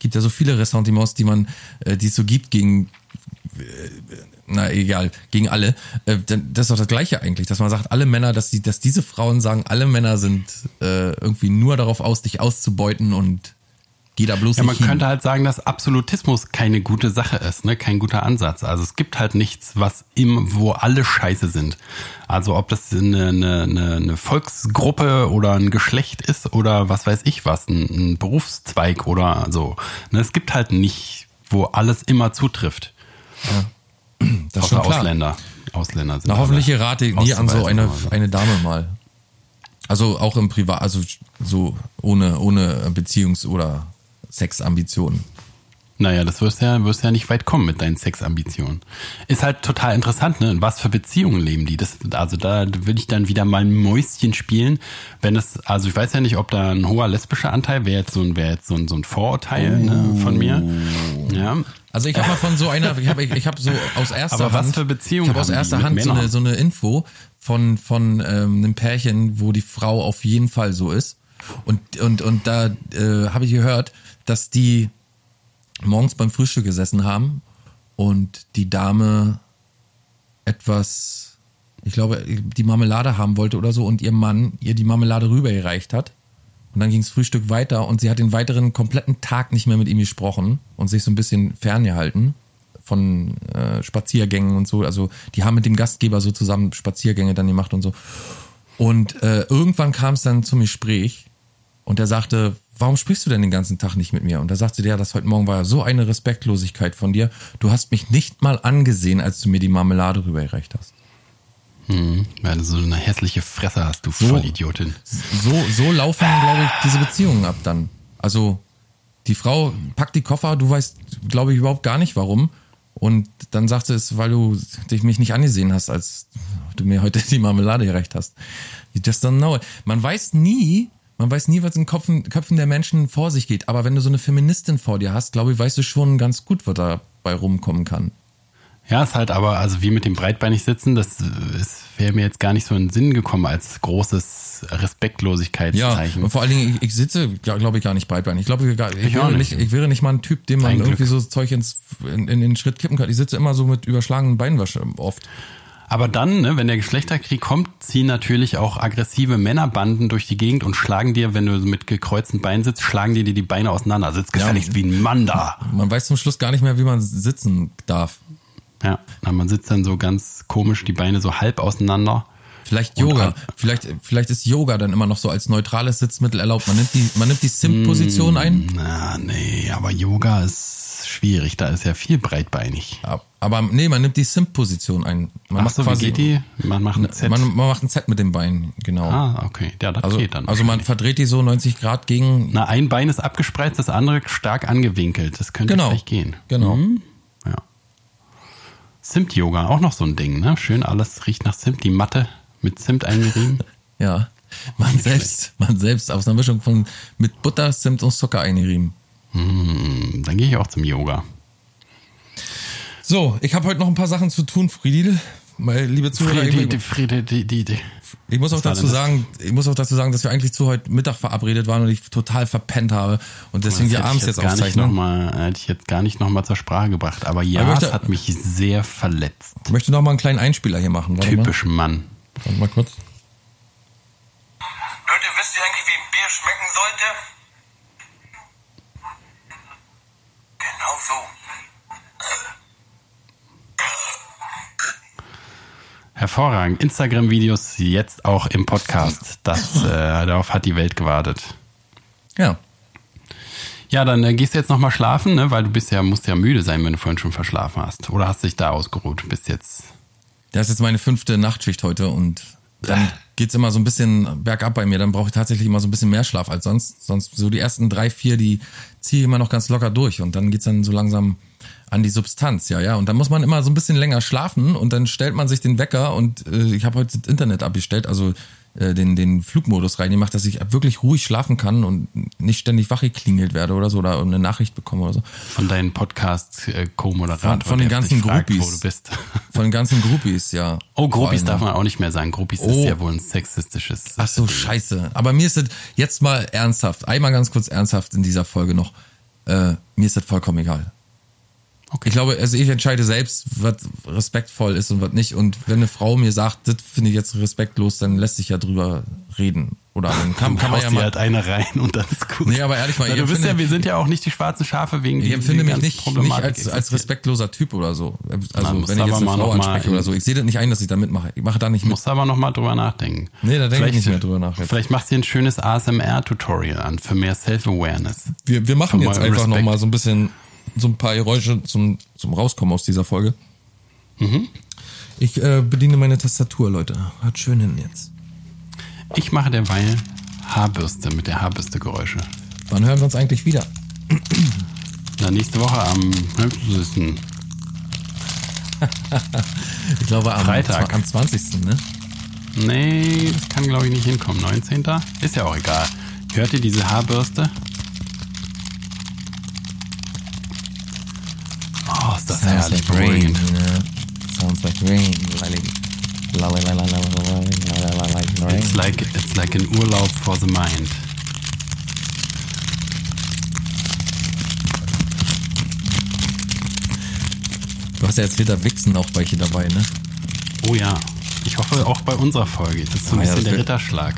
gibt ja so viele Ressentiments, die man, äh, die es so gibt gegen na egal, gegen alle. Äh, das ist doch das Gleiche eigentlich, dass man sagt, alle Männer, dass die, dass diese Frauen sagen, alle Männer sind äh, irgendwie nur darauf aus, dich auszubeuten und geh da bloß Ja, man hin. könnte halt sagen, dass Absolutismus keine gute Sache ist, ne? kein guter Ansatz. Also es gibt halt nichts, was im, wo alle scheiße sind. Also ob das eine, eine, eine, Volksgruppe oder ein Geschlecht ist oder was weiß ich was, ein, ein Berufszweig oder so. Ne? Es gibt halt nicht, wo alles immer zutrifft. Das ist Außer. Ausländer. Ausländer sind Na, hoffentlich gerate ich nie an so eine, eine Dame mal. Also auch im Privat, also so ohne, ohne Beziehungs- oder Sexambitionen. Naja, das wirst ja, wirst ja nicht weit kommen mit deinen Sexambitionen. Ist halt total interessant, ne? In was für Beziehungen leben die? Das, also da würde ich dann wieder mal ein Mäuschen spielen, wenn es, also ich weiß ja nicht, ob da ein hoher lesbischer Anteil wäre jetzt so ein, wäre jetzt so ein, so ein Vorurteil ne, von mir. Ja. Also ich habe mal von so einer, ich habe ich hab so aus erster Aber was Hand, für Beziehungen ich habe aus erster Hand so eine, so eine Info von von ähm, einem Pärchen, wo die Frau auf jeden Fall so ist. Und und und da äh, habe ich gehört, dass die morgens beim Frühstück gesessen haben und die Dame etwas ich glaube, die Marmelade haben wollte oder so und ihr Mann ihr die Marmelade rübergereicht hat. Und dann ging's Frühstück weiter und sie hat den weiteren kompletten Tag nicht mehr mit ihm gesprochen und sich so ein bisschen ferngehalten von äh, Spaziergängen und so. Also die haben mit dem Gastgeber so zusammen Spaziergänge dann gemacht und so. Und äh, irgendwann kam es dann zum Gespräch und er sagte, warum sprichst du denn den ganzen Tag nicht mit mir? Und da sagte der, das heute Morgen war so eine Respektlosigkeit von dir. Du hast mich nicht mal angesehen, als du mir die Marmelade rübergereicht hast. Hm, weil du so eine hässliche Fresse hast, du So. Vollidiotin. So, so laufen, glaube ich, diese Beziehungen ab dann. Also die Frau packt die Koffer, du weißt, glaube ich, überhaupt gar nicht warum. Und dann sagt sie es, weil du dich mich nicht angesehen hast, als du mir heute *laughs* die Marmelade gereicht hast. You just don't know. Man weiß nie, man weiß nie, was in Köpfen, Köpfen der Menschen vor sich geht. Aber wenn du so eine Feministin vor dir hast, glaube ich, weißt du schon ganz gut, was dabei rumkommen kann. Ja, ist halt aber, also wie mit dem breitbeinig sitzen, das wäre mir jetzt gar nicht so in den Sinn gekommen als großes Ja, Respektlosigkeitszeichen. und vor allen Dingen, ich, ich sitze, glaube ich, gar nicht breitbeinig. Ich glaube, ich, ich, Ich wäre nicht. nicht, ich wäre nicht mal ein Typ, dem man Glück. irgendwie so Zeug ins, in, in den Schritt kippen kann. Ich sitze immer so mit überschlagenen Beinen wasch- oft. Aber dann, ne, wenn der Geschlechterkrieg kommt, ziehen natürlich auch aggressive Männerbanden durch die Gegend und schlagen dir, wenn du mit gekreuzten Beinen sitzt, schlagen dir die Beine auseinander. Sitz gefälligst wie ein Mann da. Man weiß zum Schluss gar nicht mehr, wie man sitzen darf. Ja, man sitzt dann so ganz komisch, die Beine so halb auseinander. Vielleicht Yoga. Vielleicht, vielleicht ist Yoga dann immer noch so als neutrales Sitzmittel erlaubt. Man nimmt die, man nimmt die Simp-Position ein. Na, nee, aber Yoga ist schwierig, da ist ja viel breitbeinig. Aber nee, man nimmt die Simp-Position ein. Man Ach so, wie geht die? Man macht ein Z. Man, man macht ein Z mit dem Bein, genau. ah, okay, ja, das also, geht dann. also man verdreht die so 90 Grad gegen. Na, ein Bein ist abgespreizt, das andere stark angewinkelt. Das könnte Genau. vielleicht gehen. Genau. Ja. Zimt-Yoga, auch noch so ein Ding, ne? Schön alles riecht nach Zimt. Die Matte mit Zimt eingerieben. *laughs* Ja. Man selbst, man selbst aus einer Mischung von mit Butter, Zimt und Zucker eingerieben. Hm, Dann gehe ich auch zum Yoga. So, ich habe heute noch ein paar Sachen zu tun, Friedel. Meine liebe Zuhörer, Friede, Friede, die, die, die. ich muss auch dazu sagen, ich muss auch dazu sagen, dass wir eigentlich zu heute Mittag verabredet waren und ich total verpennt habe und deswegen wir abends jetzt gar nicht noch aufzeichnen. mal, hätte ich jetzt gar nicht noch mal zur Sprache gebracht. Aber ja, Aber möchte- hat mich sehr verletzt. Ich möchte noch mal einen kleinen Einspieler hier machen. Typisch Mann. Mal, Warte mal kurz. Leute, wisst ihr eigentlich, wie ein Bier schmecken sollte? Genau so. Hervorragend. Instagram-Videos jetzt auch im Podcast. Das, *laughs* äh, darauf hat die Welt gewartet. Ja. Ja, dann äh, gehst du jetzt noch mal schlafen, ne? weil du bist ja, musst ja müde sein, wenn du vorhin schon verschlafen hast. Oder hast dich da ausgeruht? Bist jetzt. Das ist jetzt meine fünfte Nachtschicht heute und dann *laughs* geht's immer so ein bisschen bergab bei mir. Dann brauche ich tatsächlich immer so ein bisschen mehr Schlaf als sonst. Sonst so die ersten drei, vier, die ziehe ich immer noch ganz locker durch und dann geht's dann so langsam an die Substanz, ja, ja. Und dann muss man immer so ein bisschen länger schlafen und dann stellt man sich den Wecker und äh, ich habe heute das Internet abgestellt, also äh, den, den Flugmodus reingemacht, dass ich wirklich ruhig schlafen kann und nicht ständig wach geklingelt werde oder so oder eine Nachricht bekomme oder so. Von deinen Podcast-Co-Moderator. Von- von den ganzen dich fragt, Groupies. Wo du bist. *laughs* Von den ganzen Groupies, ja. Oh, Groupies darf man auch nicht mehr sagen. Groupies Oh. ist ja wohl ein sexistisches. Ach so, scheiße. Aber mir ist das jetzt mal ernsthaft, einmal ganz kurz ernsthaft in dieser Folge noch. Äh, mir ist das vollkommen egal. Okay. Ich glaube, also ich entscheide selbst, was respektvoll ist und was nicht. Und wenn eine Frau mir sagt, das finde ich jetzt respektlos, dann lässt sich ja drüber reden. Oder dann kann, kann man ja mal. halt eine rein und dann ist gut. Nee, aber ehrlich mal, Na, du bist ja, wir sind ja auch nicht die schwarzen Schafe wegen Ich empfinde mich nicht, nicht als, als respektloser Typ oder so. Also muss wenn ich jetzt eine Frau anspreche oder so. Ich sehe das nicht ein, dass ich da mitmache. Ich mache da nicht mit. Musst aber noch mal drüber nachdenken. Nee, da denke ich nicht mehr drüber nach jetzt. Vielleicht machst du dir ein schönes ASMR-Tutorial an für mehr Self-Awareness. Wir, wir machen jetzt mal einfach noch mal so ein bisschen so ein paar Geräusche zum, zum Rauskommen aus dieser Folge. Mhm. Ich äh, bediene meine Tastatur, Leute. Hat schön hin jetzt. Ich mache derweil Haarbürste mit der Haarbürste-Geräusche. Wann hören wir uns eigentlich wieder? Na, nächste Woche am 15. *laughs* Ich glaube am, Freitag. am 20. Ne? Nee, das kann glaube ich nicht hinkommen. 19. Ist ja auch egal. Hört ihr diese Haarbürste? Oh, das herrlich beruhigend. Sounds like rain. It's like, it's like an Urlaub for the mind. Du hast ja jetzt wieder Wichsen auch welche dabei, ne? Oh ja. Ich hoffe auch bei unserer Folge. Das ist so ein Ah ja, bisschen das der Ritterschlag.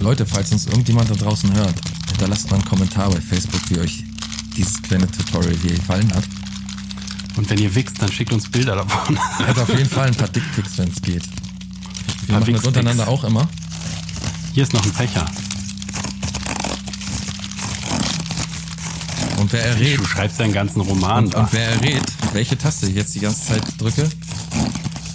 Leute, falls uns irgendjemand da draußen hört, hinterlasst mal einen Kommentar bei Facebook, wie euch dieses kleine Tutorial hier gefallen hat. Und wenn ihr wichst, dann schickt uns Bilder davon. Also auf jeden Fall ein paar Dickpics, wenn es geht. Wir machen das untereinander auch immer. Hier ist noch ein Fächer. Und wer errät, Du schreibst deinen ganzen Roman und, und wer errät, welche Taste ich jetzt die ganze Zeit drücke,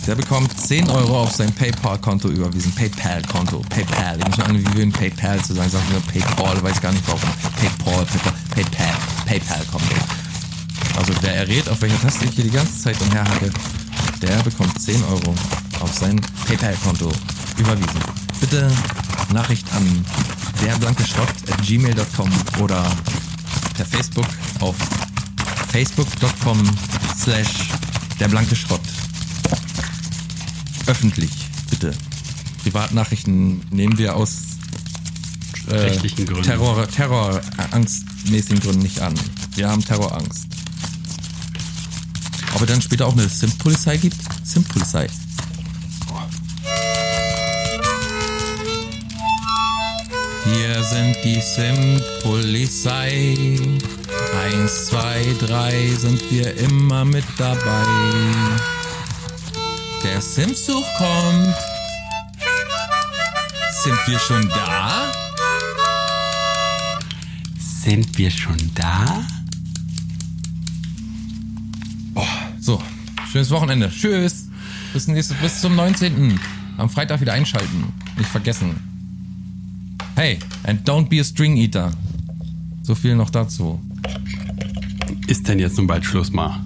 der bekommt 10 Euro auf sein PayPal-Konto überwiesen. PayPal-Konto. PayPal. Ich muss mal an, wie wir in PayPal zu sagen. Sagen wir PayPal, weiß gar nicht warum. PayPal, PayPal, PayPal, PayPal-Konto. Also wer errät, auf welcher Taste ich hier die ganze Zeit umherhacke, der bekommt 10 Euro auf sein PayPal-Konto überwiesen. Bitte Nachricht an derblankeschrott.gmail.com oder per Facebook auf facebook.com slash derblankeschrott. Öffentlich, bitte. Privatnachrichten nehmen wir aus äh, Rechtlichen Gründen. Terror, Terrorangstmäßigen Gründen nicht an. Wir haben Terrorangst. Ob es dann später auch eine Sim-Polizei gibt? Sim-Polizei. Hier sind die Sim-Polizei. Eins, zwei, drei sind wir immer mit dabei. Der Simsuch kommt. Sind wir schon da? Sind wir schon da? Schönes Wochenende. Tschüss. Bis, nächstes, bis zum 19. Am Freitag wieder einschalten. Nicht vergessen. Hey, and don't be a string eater. So viel noch dazu. Ist denn jetzt nun bald Schluss mal?